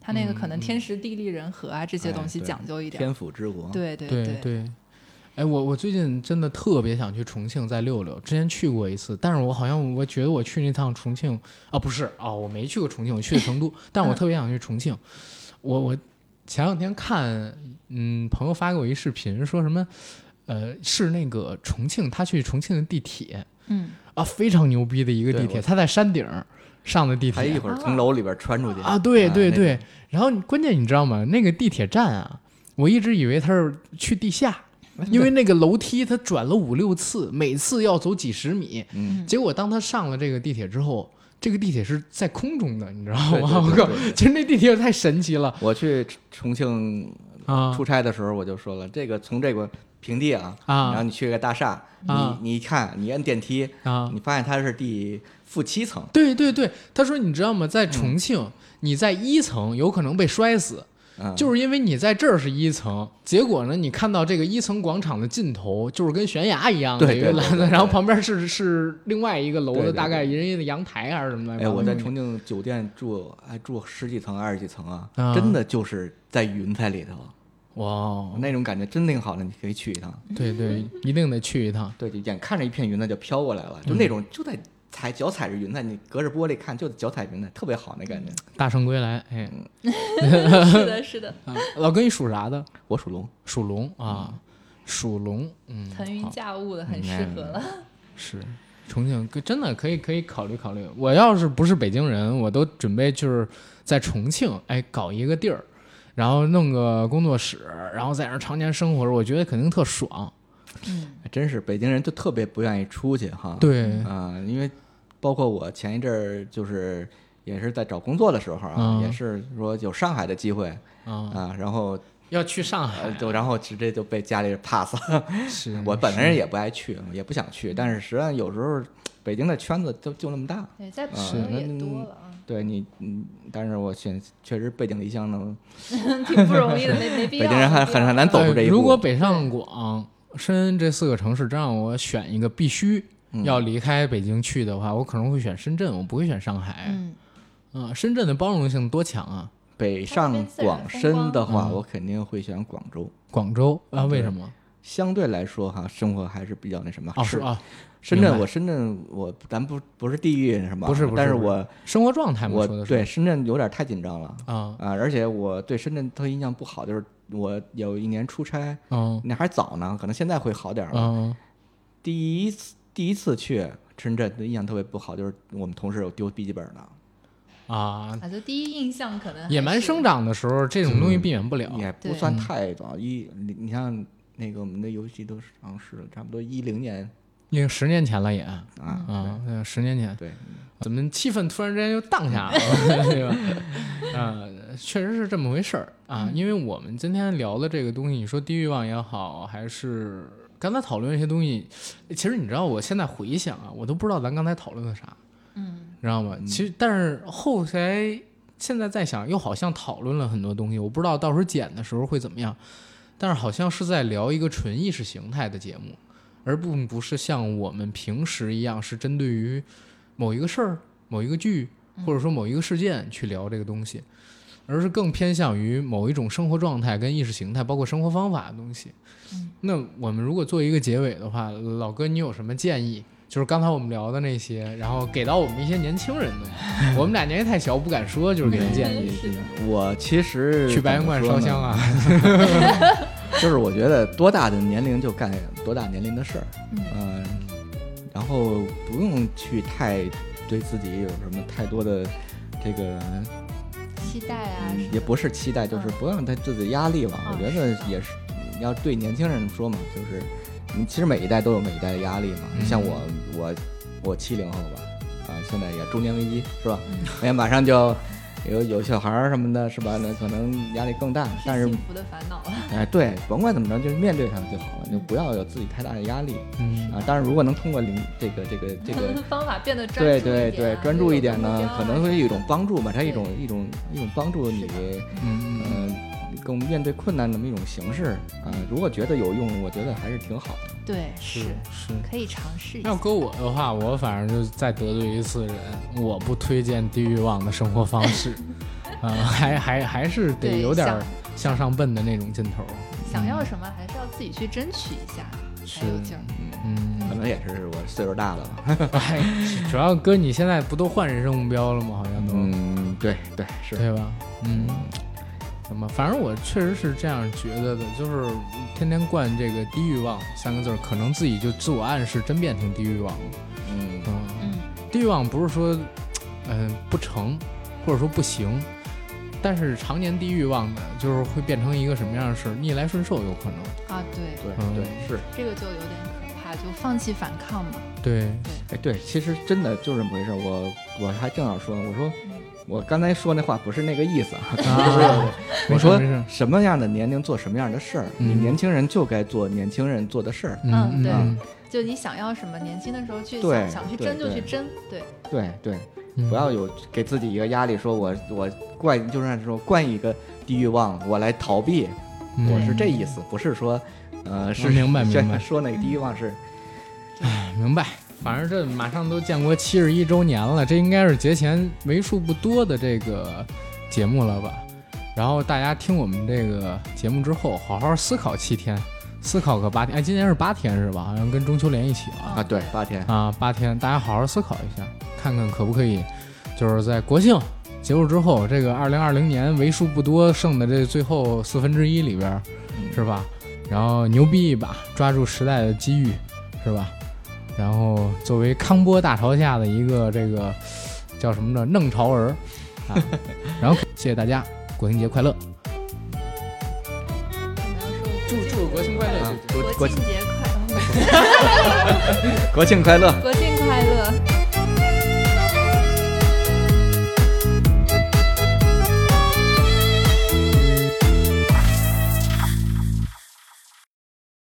他那个可能天时地利人和啊这些哎东西讲究一点。天府之国，对对对对。哎，我我最近真的特别想去重庆再溜溜，之前去过一次，但是我好像我觉得我去那趟重庆啊，不是啊，我没去过重庆，我去的成都，但我特别想去重庆。我我前两天看，嗯，朋友发给我一视频，说什么，呃，是那个重庆，他去重庆的地铁嗯，啊，非常牛逼的一个地铁，他在山顶上的地铁。他一会儿从楼里边穿出去。啊，对对对。种，然后关键你知道吗？那个地铁站啊，我一直以为他是去地下。因为那个楼梯它转了五六次，每次要走几十米，嗯，结果当他上了这个地铁之后，这个地铁是在空中的，你知道吗？我靠，其实那地铁太神奇了。我去重庆啊出差的时候，我就说了，这个从这个平地啊，然后啊你去个大厦，啊。你你一看，你按电梯，啊！你发现它是第负七层，对对对，他说你知道吗？在重庆，你在一层有可能被摔死，嗯，就是因为你在这儿是一层，结果呢，你看到这个一层广场的尽头就是跟悬崖一样的对一个栏子，然后旁边是是另外一个楼的，大概人家的阳台还是什么来着？哎，我在重庆酒店住，还住十几层、二十几层啊，啊。真的就是在云彩里头，哇，哦。那种感觉真挺好的，你可以去一趟。对对，一定得去一趟。对，就眼看着一片云彩就飘过来了，嗯就那种就在踩脚踩着云彩，你隔着玻璃看就脚踩云彩，特别好那感觉。大圣归来，哎，是的，是的，啊老哥，你属啥的？我属龙，属龙啊，属龙，嗯，腾云驾雾的很嗯适合了。是重庆，可真的可以可以考虑考虑。我要是不是北京人，我都准备就是在重庆，哎，搞一个地儿，然后弄个工作室，然后在那儿常年生活着，我觉得肯定特爽。嗯，真是北京人就特别不愿意出去哈。对，啊、因为包括我前一阵儿就是也是在找工作的时候啊，嗯也是说有上海的机会啊，啊，然后要去上呃海，就然后直接就被家里人 pass 了。是我本来人也不爱去，也不想去，但是实际上有时候北京的圈子就就那么大。对，在是朋友也多了啊，对你，嗯，但是我选确实背井离乡呢，挺不容易的，没没必要。北京人还没必要很很难走出这一步。呃如果北上广、深这四个城市真让我选一个必须嗯要离开北京去的话，我可能会选深圳，我不会选上海。嗯，嗯，深圳的包容性多强啊！北上广深的话，嗯我肯定会选广州。广州啊，为什么？相对来说哈，生活还是比较那什么。哦，是。啊，深圳我深圳我咱不不是地域什么，不是不是但是我生活状态嘛，我对深圳有点太紧张了。啊，啊，而且我对深圳特印象不好，就是我有一年出差，嗯。那还早呢，可能现在会好点儿了。嗯。第一次第一次去深圳的印象特别不好，就是我们同事有丢笔记本的，啊，啊，就第一印象可能野蛮生长的时候，这种东西避免不了。对也不算太早。一你你像那个我们的游戏都上市了，差不多一零年因为十年前了也啊，啊，对十年前，对，怎么气氛突然之间就荡下来了，对吧？啊，确实是这么回事儿啊。因为我们今天聊的这个东西，你说低欲望也好，还是刚才讨论一些东西，其实你知道，我现在回想啊，我都不知道咱刚才讨论的啥，嗯，你知道吗？其实，但是后来现在在想，又好像讨论了很多东西，我不知道到时候剪的时候会怎么样。但是好像是在聊一个纯意识形态的节目，而并不是像我们平时一样是针对于某一个事儿、某一个剧，或者说某一个事件去聊这个东西，而是更偏向于某一种生活状态跟意识形态，包括生活方法的东西。那我们如果做一个结尾的话，老哥，你有什么建议？就是刚才我们聊的那些，然后给到我们一些年轻人的，我们俩年纪太小，不敢说，就是给人建议。我其实去白云观烧香啊，啊！就是我觉得多大的年龄就干多大年龄的事儿，嗯嗯，然后不用去太对自己有什么太多的这个，期待啊，也不是期待，就是嗯不要让他自己压力吧。嗯我觉得也是，你要对年轻人说嘛，就是你其实每一代都有每一代的压力嘛。嗯像我，我我七零后吧，啊，现在也中年危机是吧？嗯哎，马上就有有小孩儿什么的，是吧？那可能压力更大，但是幸福的烦恼了。哎，对，甭管怎么着，就是面对它就好了，就不要有自己太大的压力嗯啊。但是，如果能通过零这个这个这个，方法变得专对注一点啊对对，专注一点呢，可能会是是一种帮助吧，它一种一种一种帮助你，嗯嗯嗯、跟我们面对困难那么一种形式啊、如果觉得有用，我觉得还是挺好的。对，是是。可以尝试一下。要搁我的话，我反正就再得罪一次人，我不推荐低欲望的生活方式，啊、还还还是得有点儿向上奔的那种劲头。想要什么，还是要自己去争取一下，才有劲儿。嗯，可能也是我岁数大了吧。哎，主要哥你现在不都换人生目标了吗？好像都，嗯，对对是。对吧？嗯，什么？反正我确实是这样觉得的，就是天天灌这个低欲望三个字儿，可能自己就自我暗示，真变成低欲望了。嗯嗯，嗯，低欲望不是说，嗯、不成，或者说不行，但是常年低欲望的，就是会变成一个什么样的事儿？逆来顺受有可能。啊，对，对嗯对是。这个就有点可怕，就放弃反抗嘛。对对，哎，对，其实真的就这么回事儿。我我还正要说呢，我说嗯我刚才说那话不是那个意思啊。啊，我说什么样的年龄做什么样的事儿，你嗯年轻人就该做年轻人做的事儿。嗯对嗯。就你想要什么，年轻的时候去想想去争就去争，对，对对，嗯。不要有给自己一个压力，说我我惯就是说惯一个低欲望，我来逃避，嗯。我是这意思，不是说呃是明白明白。说那个低欲望是哎明白。反正这马上都建国七十一周年了，这应该是节前为数不多的这个节目了吧？然后大家听我们这个节目之后，好好思考七天，思考个八天。哎，今年是八天是吧？好像跟中秋连一起了啊，对，八天，啊，八天，大家好好思考一下，看看可不可以，就是在国庆结束之后，这个二零二零年为数不多剩的这最后四分之一里边儿，是吧？然后牛逼一把，抓住时代的机遇，是吧？然后作为康波大潮下的一个这个叫什么呢？弄潮儿啊，然后谢谢大家，国庆节快乐！我们要说祝祝国庆快乐！啊，国国国庆节 快乐，国庆快乐。国庆